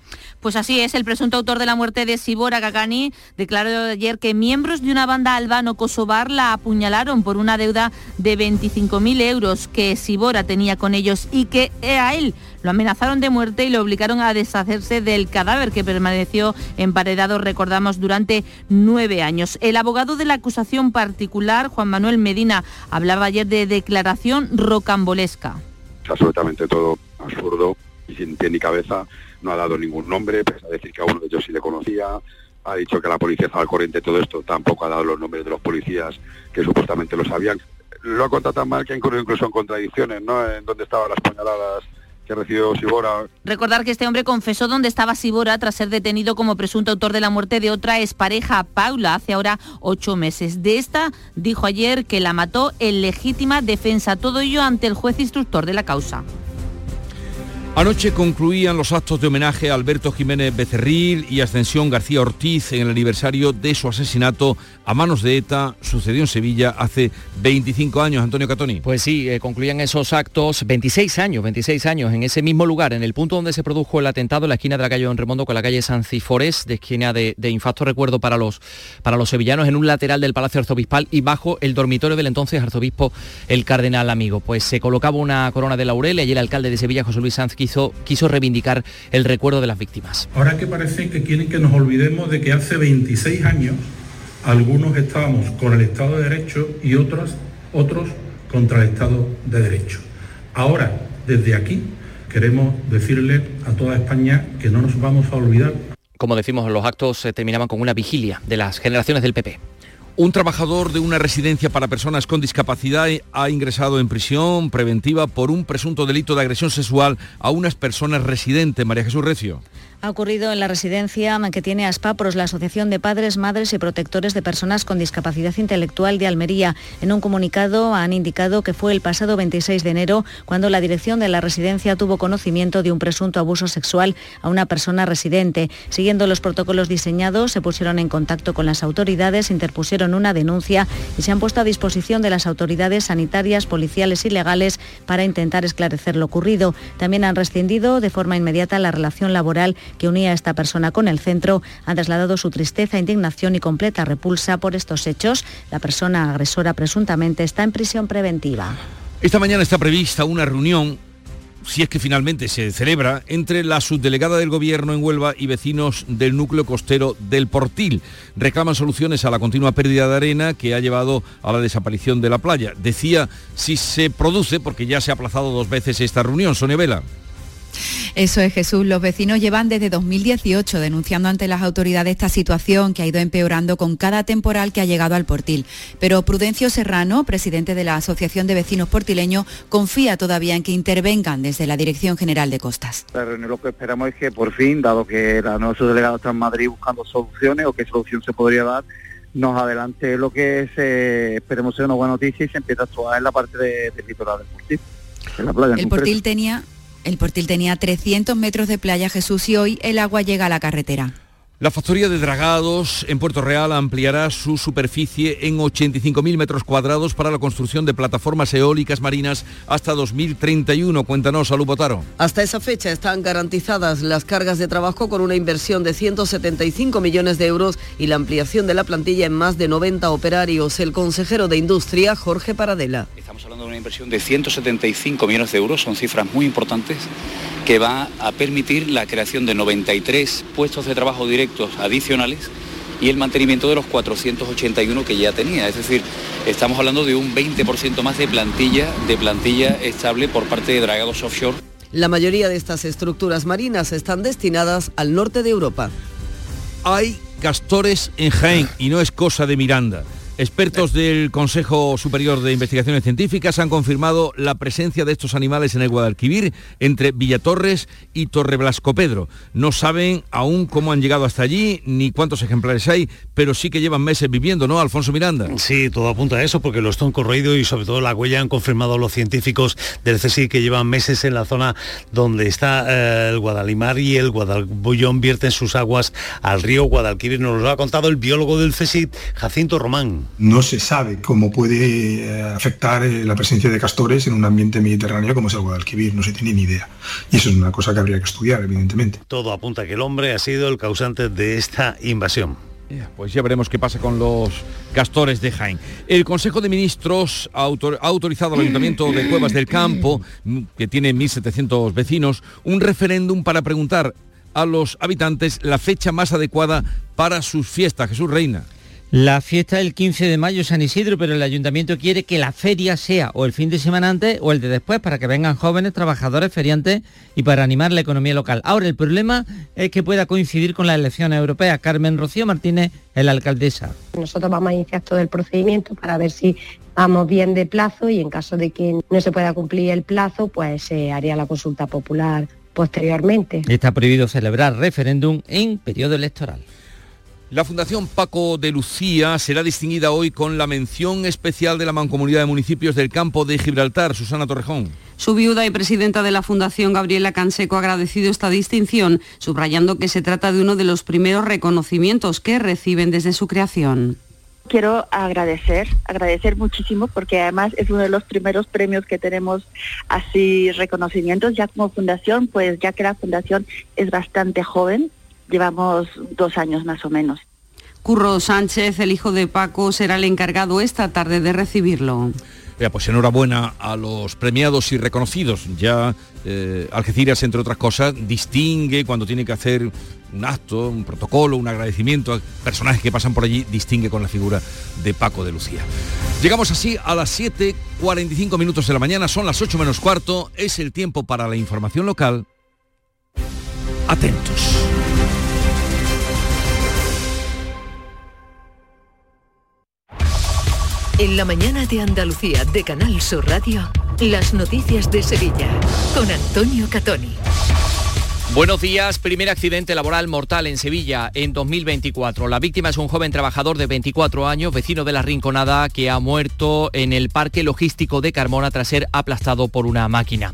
Pues así es, el presunto autor de la muerte de Sibora Gagani declaró ayer que miembros de una banda albano-kosovar la apuñalaron por una deuda de 25.000 euros que Sibora tenía con ellos y que a él lo amenazaron de muerte y lo obligaron a deshacerse del cadáver que permaneció emparedado, recordamos, durante nueve años. El abogado de la acusación particular, Juan Manuel Medina, hablaba ayer de declaración rocambolesca es absolutamente todo absurdo y sin pie ni cabeza, no ha dado ningún nombre, pese a decir que a uno de ellos sí le conocía, ha dicho que la policía estaba al corriente de todo esto, tampoco ha dado los nombres de los policías que supuestamente lo sabían. Lo ha contado tan mal que ha incluso en contradicciones, ¿no? En dónde estaban las puñaladas que recibió Sibora. Recordar que este hombre confesó dónde estaba Sibora tras ser detenido como presunto autor de la muerte de otra expareja, Paula, hace ahora ocho meses. De esta dijo ayer que la mató en legítima defensa, todo ello ante el juez instructor de la causa. Anoche concluían los actos de homenaje a Alberto Jiménez Becerril y Ascensión García Ortiz en el aniversario de su asesinato a manos de ETA. Sucedió en Sevilla hace 25 años, Antonio Catoni. Pues sí, eh, concluían esos actos 26 años, 26 años en ese mismo lugar, en el punto donde se produjo el atentado, en la esquina de la calle Don Remondo con la calle San Ciforés, de esquina de, de recuerdo para los, para los sevillanos, en un lateral del Palacio Arzobispal y bajo el dormitorio del entonces arzobispo el Cardenal Amigo. Pues se colocaba una corona de laurel y allí el alcalde de Sevilla, José Luis Sanz, quiso, quiso reivindicar el recuerdo de las víctimas. Ahora que parece que quieren que nos olvidemos de que hace 26 años algunos estábamos con el Estado de Derecho y otros, otros contra el Estado de Derecho. Ahora, desde aquí, queremos decirle a toda España que no nos vamos a olvidar. Como decimos, los actos se terminaban con una vigilia de las generaciones del PP. Un trabajador de una residencia para personas con discapacidad ha ingresado en prisión preventiva por un presunto delito de agresión sexual a unas personas residentes. María Jesús Recio. Ha ocurrido en la residencia que tiene ASPAPROS, la Asociación de Padres, Madres y Protectores de Personas con Discapacidad Intelectual de Almería. En un comunicado han indicado que fue el pasado 26 de enero cuando la dirección de la residencia tuvo conocimiento de un presunto abuso sexual a una persona residente. Siguiendo los protocolos diseñados, se pusieron en contacto con las autoridades, interpusieron una denuncia y se han puesto a disposición de las autoridades sanitarias, policiales y legales para intentar esclarecer lo ocurrido. También han rescindido de forma inmediata la relación laboral que unía a esta persona con el centro, han trasladado su tristeza, indignación y completa repulsa por estos hechos. La persona agresora presuntamente está en prisión preventiva. Esta mañana está prevista una reunión si es que finalmente se celebra, entre la subdelegada del Gobierno en Huelva y vecinos del núcleo costero del Portil. Reclaman soluciones a la continua pérdida de arena que ha llevado a la desaparición de la playa. Decía si se produce, porque ya se ha aplazado dos veces esta reunión. Sonia Vela. Eso es Jesús. Los vecinos llevan desde 2018 denunciando ante las autoridades esta situación que ha ido empeorando con cada temporal que ha llegado al Portil. Pero Prudencio Serrano, presidente de la Asociación de Vecinos Portileños, confía todavía en que intervengan desde la Dirección General de Costas. Lo que esperamos es que por fin, dado que la nuestro delegado está en Madrid buscando soluciones o qué solución se podría dar, nos adelante lo que es, eh, esperemos sea una buena noticia y se empieza a actuar en la parte de, del litoral del Portil. En la playa en el. Portil tenía el Portil tenía 300 metros de playa Jesús y hoy el agua llega a la carretera. La factoría de dragados en Puerto Real ampliará su superficie en 85.000 metros cuadrados para la construcción de plataformas eólicas marinas hasta 2031. Cuéntanos, Salud Botaro. Hasta esa fecha están garantizadas las cargas de trabajo con una inversión de 175 millones de euros y la ampliación de la plantilla en más de 90 operarios. El consejero de Industria, Jorge Paradela. Estamos hablando de una inversión de 175 millones de euros, son cifras muy importantes que va a permitir la creación de 93 puestos de trabajo directos adicionales y el mantenimiento de los 481 que ya tenía. Es decir, estamos hablando de un 20% más de plantilla, de plantilla estable por parte de Dragados Offshore. La mayoría de estas estructuras marinas están destinadas al norte de Europa. Hay castores en Jaén y no es cosa de Miranda. Expertos del Consejo Superior de Investigaciones Científicas han confirmado la presencia de estos animales en el Guadalquivir entre Villatorres y Torreblascopedro. No saben aún cómo han llegado hasta allí ni cuántos ejemplares hay, pero sí que llevan meses viviendo, ¿no, Alfonso Miranda? Sí, todo apunta a eso porque los han corroído y sobre todo la huella han confirmado los científicos del CSI que llevan meses en la zona donde está eh, el Guadalimar y el Guadalbullón vierten sus aguas al río Guadalquivir. Nos lo ha contado el biólogo del CSI, Jacinto Román no se sabe cómo puede eh, afectar eh, la presencia de castores en un ambiente mediterráneo como es el Guadalquivir, no se tiene ni idea. Y eso es una cosa que habría que estudiar, evidentemente. Todo apunta a que el hombre ha sido el causante de esta invasión. Pues ya veremos qué pasa con los castores de Jaén. El Consejo de Ministros ha, autor ha autorizado al Ayuntamiento de Cuevas del Campo, que tiene 1.700 vecinos, un referéndum para preguntar a los habitantes la fecha más adecuada para sus fiestas. Jesús Reina. La fiesta del 15 de mayo San Isidro, pero el ayuntamiento quiere que la feria sea o el fin de semana antes o el de después para que vengan jóvenes, trabajadores, feriantes y para animar la economía local. Ahora, el problema es que pueda coincidir con las elecciones europeas. Carmen Rocío Martínez es la alcaldesa. Nosotros vamos a iniciar todo el procedimiento para ver si vamos bien de plazo y en caso de que no se pueda cumplir el plazo, pues se haría la consulta popular posteriormente. Está prohibido celebrar referéndum en periodo electoral. La Fundación Paco de Lucía será distinguida hoy con la mención especial de la Mancomunidad de Municipios del Campo de Gibraltar. Susana Torrejón. Su viuda y presidenta de la Fundación, Gabriela Canseco, ha agradecido esta distinción, subrayando que se trata de uno de los primeros reconocimientos que reciben desde su creación. Quiero agradecer, agradecer muchísimo porque además es uno de los primeros premios que tenemos así reconocimientos ya como fundación, pues ya que la fundación es bastante joven, llevamos dos años más o menos. Curro Sánchez, el hijo de Paco, será el encargado esta tarde de recibirlo. Ya, pues enhorabuena a los premiados y reconocidos. Ya eh, Algeciras, entre otras cosas, distingue cuando tiene que hacer un acto, un protocolo, un agradecimiento a personajes que pasan por allí, distingue con la figura de Paco de Lucía. Llegamos así a las 7.45 minutos de la mañana, son las 8 menos cuarto, es el tiempo para la información local. Atentos. En la mañana de Andalucía de Canal Sur Radio, las noticias de Sevilla con Antonio Catoni. Buenos días. Primer accidente laboral mortal en Sevilla en 2024. La víctima es un joven trabajador de 24 años, vecino de la Rinconada, que ha muerto en el parque logístico de Carmona tras ser aplastado por una máquina.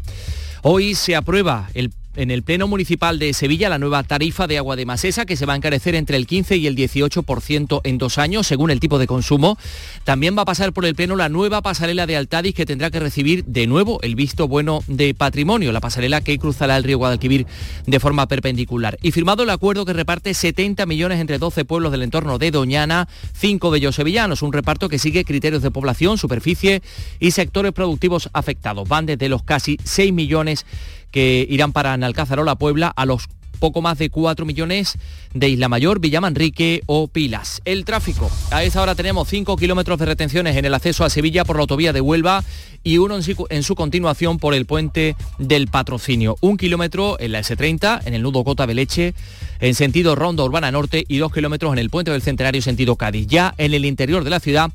Hoy se aprueba el en el Pleno Municipal de Sevilla la nueva tarifa de agua de Masesa que se va a encarecer entre el 15 y el 18% en dos años según el tipo de consumo. También va a pasar por el Pleno la nueva pasarela de Altadis que tendrá que recibir de nuevo el visto bueno de patrimonio, la pasarela que cruzará el río Guadalquivir de forma perpendicular. Y firmado el acuerdo que reparte 70 millones entre 12 pueblos del entorno de Doñana, cinco de ellos sevillanos, un reparto que sigue criterios de población, superficie y sectores productivos afectados. Van desde los casi 6 millones que irán para la Puebla, a los poco más de 4 millones de Isla Mayor, Villamanrique o Pilas. El tráfico. A esta hora tenemos 5 kilómetros de retenciones en el acceso a Sevilla por la autovía de Huelva y uno en su, continuación por el puente del patrocinio. Un kilómetro en la S30, en el nudo Cota de Leche, en sentido Ronda Urbana Norte y dos kilómetros en el puente del Centenario sentido Cádiz. Ya en el interior de la ciudad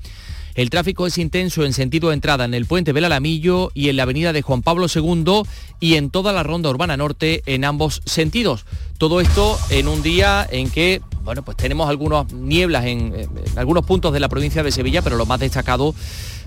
el tráfico es intenso en sentido de entrada en el puente Belalamillo y en la avenida de Juan Pablo II y en toda la ronda urbana norte en ambos sentidos. Todo esto en un día en que bueno, pues tenemos algunas nieblas en, algunos puntos de la provincia de Sevilla, pero lo más destacado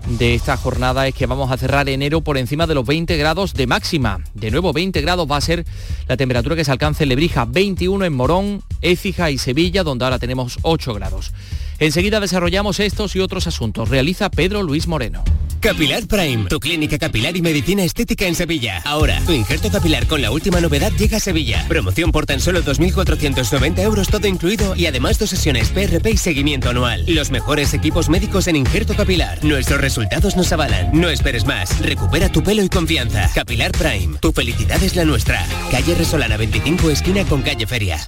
de esta jornada es que vamos a cerrar enero por encima de los 20 grados de máxima. De nuevo, 20 grados va a ser la temperatura que se alcance en Lebrija, 21 en Morón, Écija y Sevilla, donde ahora tenemos 8 grados. Enseguida desarrollamos estos y otros asuntos. Realiza Pedro Luis Moreno. Capilar Prime, tu clínica capilar y medicina estética en Sevilla. Ahora, tu injerto capilar con la última novedad llega a Sevilla. Promoción por tan solo 2.490 euros todo incluido y además dos sesiones PRP y seguimiento anual. Los mejores equipos médicos en injerto capilar. Nuestros resultados nos avalan. No esperes más. Recupera tu pelo y confianza. Capilar Prime, tu felicidad es la nuestra. Calle Resolana 25, esquina con calle Feria.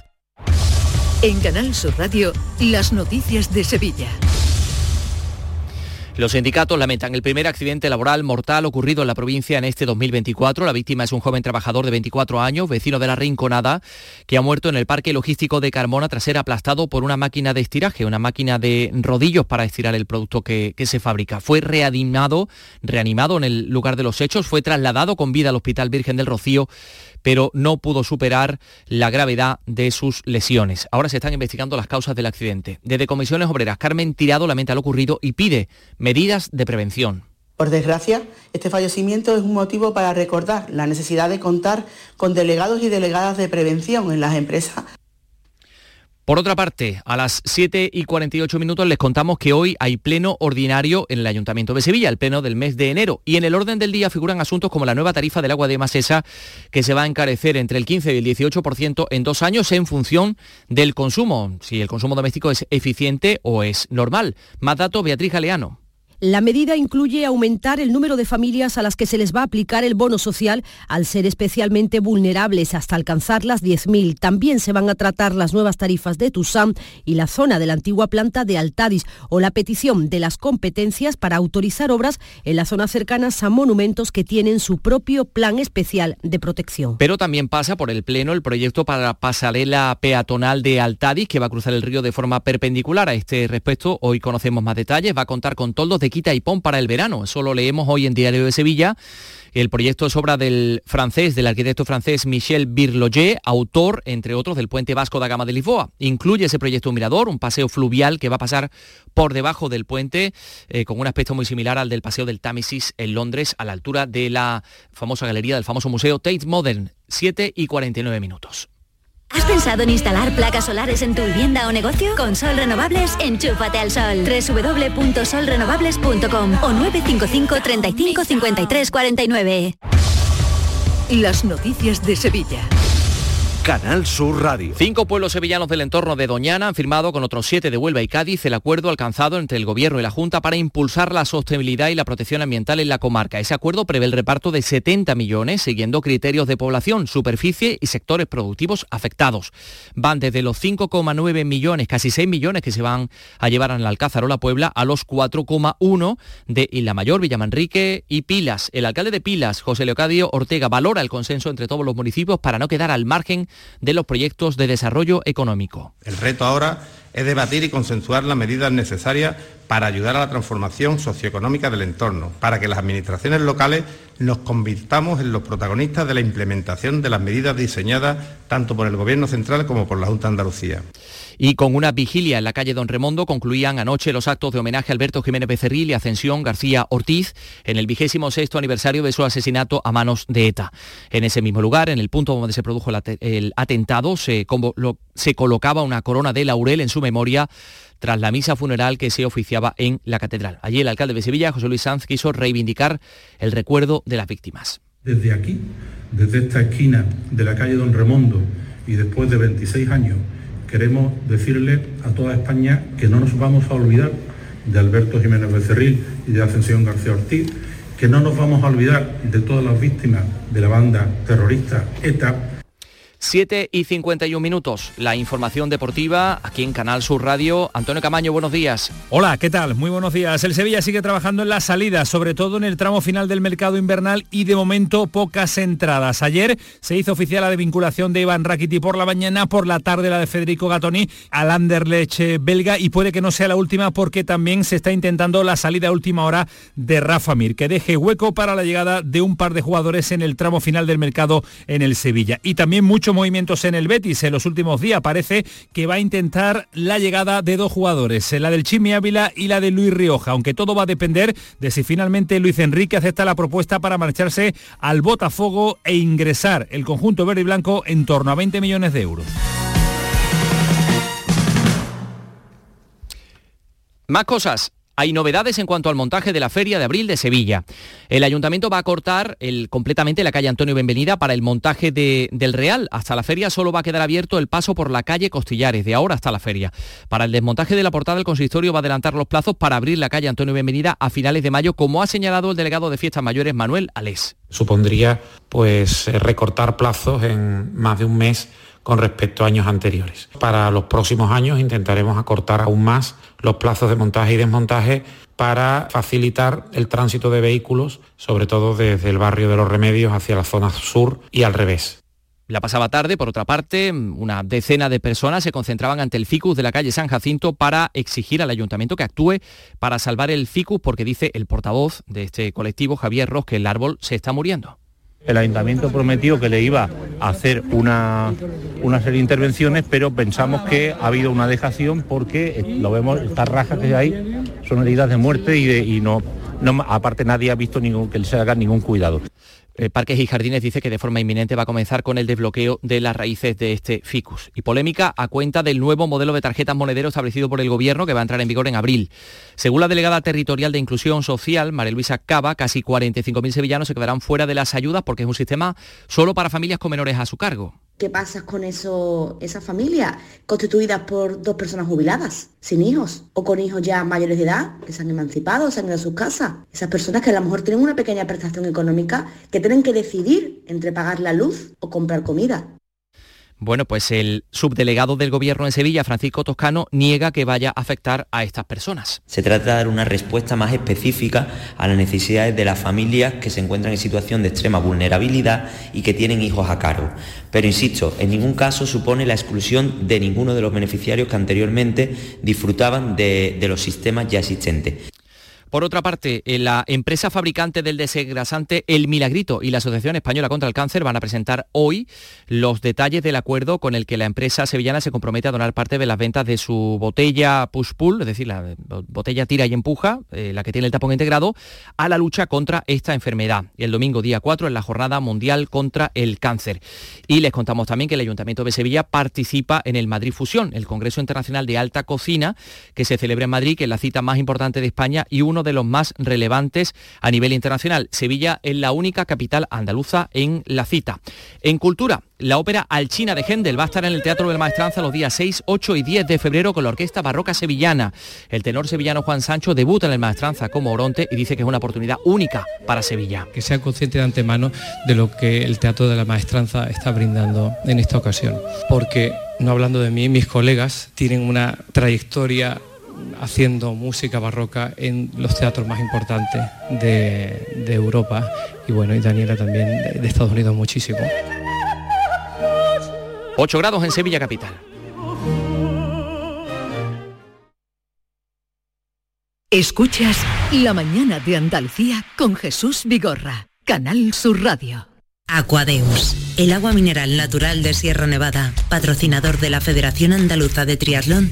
En Canal Sur Radio, las noticias de Sevilla. Los sindicatos lamentan el primer accidente laboral mortal ocurrido en la provincia en este 2024. La víctima es un joven trabajador de 24 años, vecino de la Rinconada, que ha muerto en el parque logístico de Carmona tras ser aplastado por una máquina de estiraje, una máquina de rodillos para estirar el producto que, se fabrica. Fue reanimado en el lugar de los hechos, fue trasladado con vida al Hospital Virgen del Rocío pero no pudo superar la gravedad de sus lesiones. Ahora se están investigando las causas del accidente. Desde Comisiones Obreras, Carmen Tirado lamenta lo ocurrido y pide medidas de prevención. Por desgracia, este fallecimiento es un motivo para recordar la necesidad de contar con delegados y delegadas de prevención en las empresas por otra parte, a las 7 y 48 minutos les contamos que hoy hay pleno ordinario en el Ayuntamiento de Sevilla, el pleno del mes de enero. Y en el orden del día figuran asuntos como la nueva tarifa del agua de Masesa, que se va a encarecer entre el 15 y el 18% en dos años en función del consumo, si el consumo doméstico es eficiente o es normal. Más datos, Beatriz Galeano. La medida incluye aumentar el número de familias a las que se les va a aplicar el bono social al ser especialmente vulnerables hasta alcanzar las 10.000. También se van a tratar las nuevas tarifas de Tusam y la zona de la antigua planta de Altadis o la petición de las competencias para autorizar obras en las zonas cercanas a monumentos que tienen su propio plan especial de protección. Pero también pasa por el Pleno el proyecto para la pasarela peatonal de Altadis que va a cruzar el río de forma perpendicular. A este respecto, hoy conocemos más detalles. Va a contar con toldos de quita y pon para el verano. Eso lo leemos hoy en Diario de Sevilla. El proyecto es obra del francés, del arquitecto francés Michel Birloyer, autor, entre otros, del puente vasco da Gama de Lisboa. Incluye ese proyecto mirador, un paseo fluvial que va a pasar por debajo del puente, eh, con un aspecto muy similar al del paseo del Támesis en Londres, a la altura de la famosa galería del famoso museo Tate Modern. 7 y 49 minutos. ¿Has pensado en instalar placas solares en tu vivienda o negocio? Con Sol Renovables, enchúfate al sol. www.solrenovables.com o 955 35 53 49. Las noticias de Sevilla. Canal Sur Radio. Cinco pueblos sevillanos del entorno de Doñana han firmado con otros siete de Huelva y Cádiz el acuerdo alcanzado entre el Gobierno y la Junta para impulsar la sostenibilidad y la protección ambiental en la comarca. Ese acuerdo prevé el reparto de 70 millones siguiendo criterios de población, superficie y sectores productivos afectados. Van desde los 5,9 millones, casi 6 millones que se van a llevar en el Alcázar o la Puebla a los 4,1 de Isla Mayor, Villamanrique y Pilas. El alcalde de Pilas, José Leocadio Ortega, valora el consenso entre todos los municipios para no quedar al margen de los proyectos de desarrollo económico. El reto ahora es debatir y consensuar las medidas necesarias para ayudar a la transformación socioeconómica del entorno, para que las administraciones locales nos convirtamos en los protagonistas de la implementación de las medidas diseñadas tanto por el Gobierno central como por la Junta de Andalucía. Y con una vigilia en la calle Don Remondo concluían anoche los actos de homenaje a Alberto Jiménez Becerril y Ascensión García Ortiz en el vigésimo sexto aniversario de su asesinato a manos de ETA. En ese mismo lugar, en el punto donde se produjo el, atentado, se, se colocaba una corona de laurel en su memoria tras la misa funeral que se oficiaba en la catedral. Allí el alcalde de Sevilla, José Luis Sanz, quiso reivindicar el recuerdo de las víctimas. Desde aquí, desde esta esquina de la calle Don Remondo y después de 26 años queremos decirle a toda España que no nos vamos a olvidar de Alberto Jiménez Becerril y de Ascensión García Ortiz, que no nos vamos a olvidar de todas las víctimas de la banda terrorista ETA 7 y 51 minutos. La información deportiva aquí en Canal Sur Radio. Antonio Camaño, buenos días. Hola, ¿qué tal? Muy buenos días. El Sevilla sigue trabajando en la salida, sobre todo en el tramo final del mercado invernal y de momento pocas entradas. Ayer se hizo oficial la desvinculación de Iván Rakiti por la mañana, por la tarde la de Federico Gatoni al Anderlecht belga y puede que no sea la última porque también se está intentando la salida a última hora de Rafa Mir, que deje hueco para la llegada de un par de jugadores en el tramo final del mercado en el Sevilla. Y también mucho movimientos en el Betis en los últimos días. Parece que va a intentar la llegada de dos jugadores, la del Chimi Ávila y la de Luis Rioja, aunque todo va a depender de si finalmente Luis Enrique acepta la propuesta para marcharse al Botafogo e ingresar el conjunto verde y blanco en torno a 20 millones de euros. Más cosas. Hay novedades en cuanto al montaje de la Feria de Abril de Sevilla. El ayuntamiento va a cortar completamente la calle Antonio Benvenida para el montaje del Real. Hasta la feria solo va a quedar abierto el paso por la calle Costillares, de ahora hasta la feria. Para el desmontaje de la portada, el consistorio va a adelantar los plazos para abrir la calle Antonio Benvenida a finales de mayo, como ha señalado el delegado de Fiestas Mayores, Manuel Alés. Supondría pues eh, recortar plazos en más de un mes con respecto a años anteriores. Para los próximos años intentaremos acortar aún más los plazos de montaje y desmontaje para facilitar el tránsito de vehículos, sobre todo desde el barrio de los Remedios hacia la zona sur y al revés. La pasaba tarde, por otra parte, una decena de personas se concentraban ante el ficus de la calle San Jacinto para exigir al ayuntamiento que actúe para salvar el ficus porque dice el portavoz de este colectivo, Javier Ros, que el árbol se está muriendo. El ayuntamiento prometió que le iba a hacer una, una serie de intervenciones, pero pensamos que ha habido una dejación porque lo vemos, estas rajas que hay son heridas de muerte y, no, aparte nadie ha visto ningún, que se haga ningún cuidado. Eh, Parques y Jardines dice que de forma inminente va a comenzar con el desbloqueo de las raíces de este ficus. Y polémica a cuenta del nuevo modelo de tarjetas monedero establecido por el Gobierno que va a entrar en vigor en abril. Según la delegada territorial de Inclusión Social, María Luisa Cava, casi 45.000 sevillanos se quedarán fuera de las ayudas porque es un sistema solo para familias con menores a su cargo. ¿Qué pasa con eso, esas familias constituidas por dos personas jubiladas, sin hijos, o con hijos ya mayores de edad, que se han emancipado, se han ido a sus casas? Esas personas que a lo mejor tienen una pequeña prestación económica, que tienen que decidir entre pagar la luz o comprar comida. Bueno, pues el subdelegado del Gobierno en Sevilla, Francisco Toscano, niega que vaya a afectar a estas personas. Se trata de dar una respuesta más específica a las necesidades de las familias que se encuentran en situación de extrema vulnerabilidad y que tienen hijos a cargo. Pero insisto, en ningún caso supone la exclusión de ninguno de los beneficiarios que anteriormente disfrutaban de, de los sistemas ya existentes. Por otra parte, eh, la empresa fabricante del desengrasante El Milagrito y la Asociación Española contra el Cáncer van a presentar hoy los detalles del acuerdo con el que la empresa sevillana se compromete a donar parte de las ventas de su botella push pull, es decir, la botella tira y empuja, eh, la que tiene el tapón integrado, a la lucha contra esta enfermedad. El domingo día 4 en la Jornada Mundial contra el Cáncer. Y les contamos también que el Ayuntamiento de Sevilla participa en el Madrid Fusión, el Congreso Internacional de Alta Cocina, que se celebra en Madrid, que es la cita más importante de España y uno de los más relevantes a nivel internacional. Sevilla es la única capital andaluza en la cita. En cultura, la ópera Alchina de Händel va a estar en el Teatro de la Maestranza los días 6, 8 y 10 de febrero con la Orquesta Barroca Sevillana. El tenor sevillano Juan Sancho debuta en el Maestranza como Oronte y dice que es una oportunidad única para Sevilla. Que sea consciente de antemano de lo que el Teatro de la Maestranza está brindando en esta ocasión. Porque, no hablando de mí, mis colegas tienen una trayectoria haciendo música barroca en los teatros más importantes de, Europa y bueno, y Daniela también de, de Estados Unidos muchísimo. 8 grados en Sevilla Capital. Escuchas La mañana de Andalucía con Jesús Vigorra, Canal Sur Radio. Aquadeus, el agua mineral natural de Sierra Nevada, patrocinador de la Federación Andaluza de Triatlón,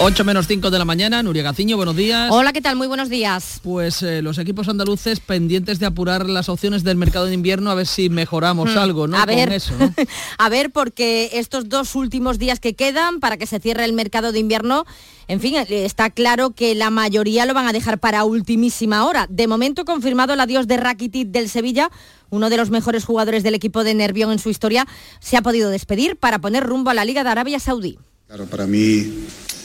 8 menos 5 de la mañana, Nuria Gaciño, buenos días. Hola, ¿qué tal? Muy buenos días. Pues eh, los equipos andaluces pendientes de apurar las opciones del mercado de invierno a ver si mejoramos Hmm, algo, ¿no? A Con ver, eso, ¿no? a ver, porque estos dos últimos días que quedan para que se cierre el mercado de invierno, en fin, eh, está claro que la mayoría lo van a dejar para ultimísima hora. De momento confirmado el adiós de Rakitic del Sevilla, uno de los mejores jugadores del equipo de Nervión en su historia, se ha podido despedir para poner rumbo a la Liga de Arabia Saudí. Claro, para mí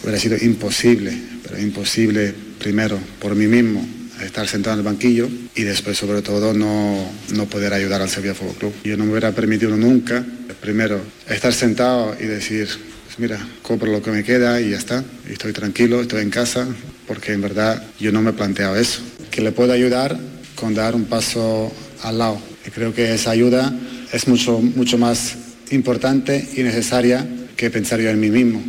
hubiera sido imposible, pero imposible primero por mí mismo estar sentado en el banquillo y después sobre todo no, no poder ayudar al Sevilla Fútbol Club. Yo no me hubiera permitido nunca, primero, estar sentado y decir, pues mira, compro lo que me queda y ya está, y estoy tranquilo, estoy en casa, porque en verdad yo no me he planteado eso. Que le puedo ayudar con dar un paso al lado. Y creo que esa ayuda es mucho, mucho más importante y necesaria que pensar yo en mí mismo.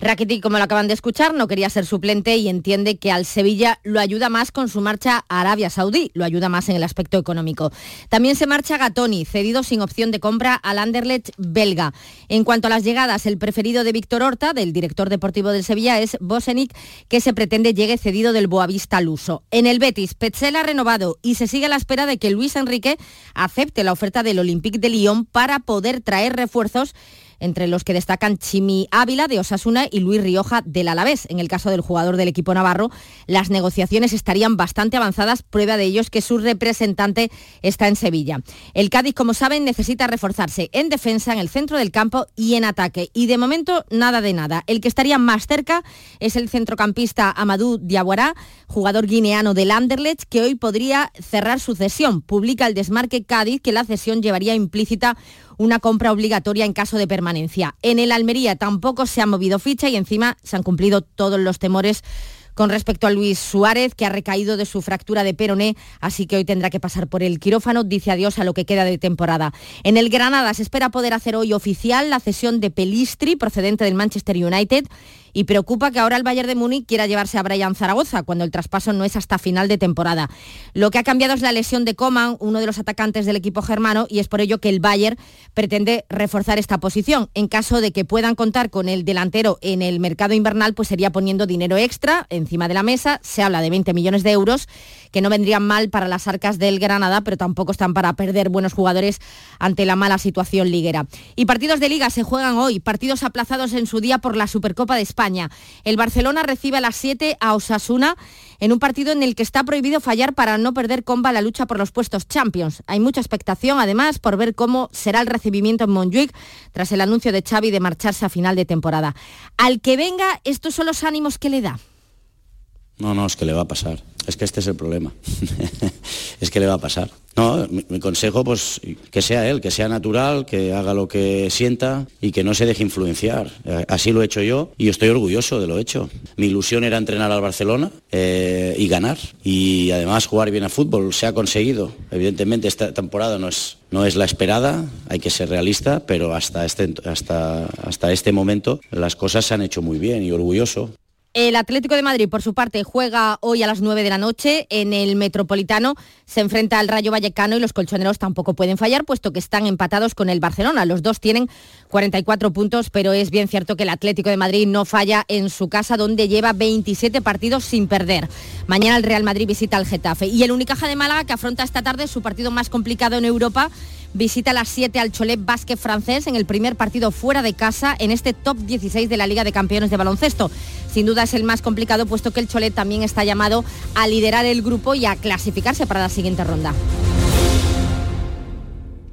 Rakitic, como lo acaban de escuchar, no quería ser suplente y entiende que al Sevilla lo ayuda más con su marcha a Arabia Saudí, lo ayuda más en el aspecto económico. También se marcha Gatoni, cedido sin opción de compra al Anderlecht belga. En cuanto a las llegadas, el preferido de Víctor Horta, del director deportivo del Sevilla, es Bosenic, que se pretende llegue cedido del Boavista Luso. En el Betis, Petzela ha renovado y se sigue a la espera de que Luis Enrique acepte la oferta del Olympique de Lyon para poder traer refuerzos entre los que destacan Chimi Ávila de Osasuna y Luis Rioja del Alavés. En el caso del jugador del equipo navarro, las negociaciones estarían bastante avanzadas, prueba de ello es que su representante está en Sevilla. El Cádiz, como saben, necesita reforzarse en defensa, en el centro del campo y en ataque. Y de momento, nada de nada. El que estaría más cerca es el centrocampista Amadou Diawara, jugador guineano del Anderlecht, que hoy podría cerrar su cesión. Publica el desmarque Cádiz que la cesión llevaría implícita una compra obligatoria en caso de permanencia. En el Almería tampoco se ha movido ficha y encima se han cumplido todos los temores con respecto a Luis Suárez, que ha recaído de su fractura de peroné, así que hoy tendrá que pasar por el quirófano, dice adiós a lo que queda de temporada. En el Granada se espera poder hacer hoy oficial la cesión de Pelistri, procedente del Manchester United, y preocupa que ahora el Bayern de Múnich quiera llevarse a Brian Zaragoza, cuando el traspaso no es hasta final de temporada. Lo que ha cambiado es la lesión de Coman, uno de los atacantes del equipo germano, y es por ello que el Bayern pretende reforzar esta posición. En caso de que puedan contar con el delantero en el mercado invernal, pues sería poniendo dinero extra encima de la mesa. Se habla de 20 millones de euros, que no vendrían mal para las arcas del Granada, pero tampoco están para perder buenos jugadores ante la mala situación liguera. Y partidos de liga se juegan hoy, partidos aplazados en su día por la Supercopa de España. El Barcelona recibe a las 7 a Osasuna en un partido en el que está prohibido fallar para no perder comba la lucha por los puestos Champions. Hay mucha expectación, además, por ver cómo será el recibimiento en Montjuic tras el anuncio de Xavi de marcharse a final de temporada. Al que venga, estos son los ánimos que le da. No, no, es que le va a pasar. Es que este es el problema. es que le va a pasar. No, mi, consejo, pues que sea él, que sea natural, que haga lo que sienta y que no se deje influenciar. Eh, así lo he hecho yo y estoy orgulloso de lo hecho. Mi ilusión era entrenar al Barcelona eh, y ganar. Y además jugar bien a fútbol. Se ha conseguido. Evidentemente esta temporada no es, no es la esperada, hay que ser realista, pero hasta este, hasta, hasta este momento las cosas se han hecho muy bien y orgulloso. El Atlético de Madrid, por su parte, juega hoy a las 9 de la noche en el Metropolitano. Se enfrenta al Rayo Vallecano y los colchoneros tampoco pueden fallar, puesto que están empatados con el Barcelona. Los dos tienen 44 puntos, pero es bien cierto que el Atlético de Madrid no falla en su casa, donde lleva 27 partidos sin perder. Mañana el Real Madrid visita al Getafe. Y el Unicaja de Málaga, que afronta esta tarde su partido más complicado en Europa, visita a las 7 al Cholet Basket francés en el primer partido fuera de casa en este top 16 de la Liga de Campeones de Baloncesto. Sin duda es el más complicado puesto que el Cholet también está llamado a liderar el grupo y a clasificarse para la siguiente ronda.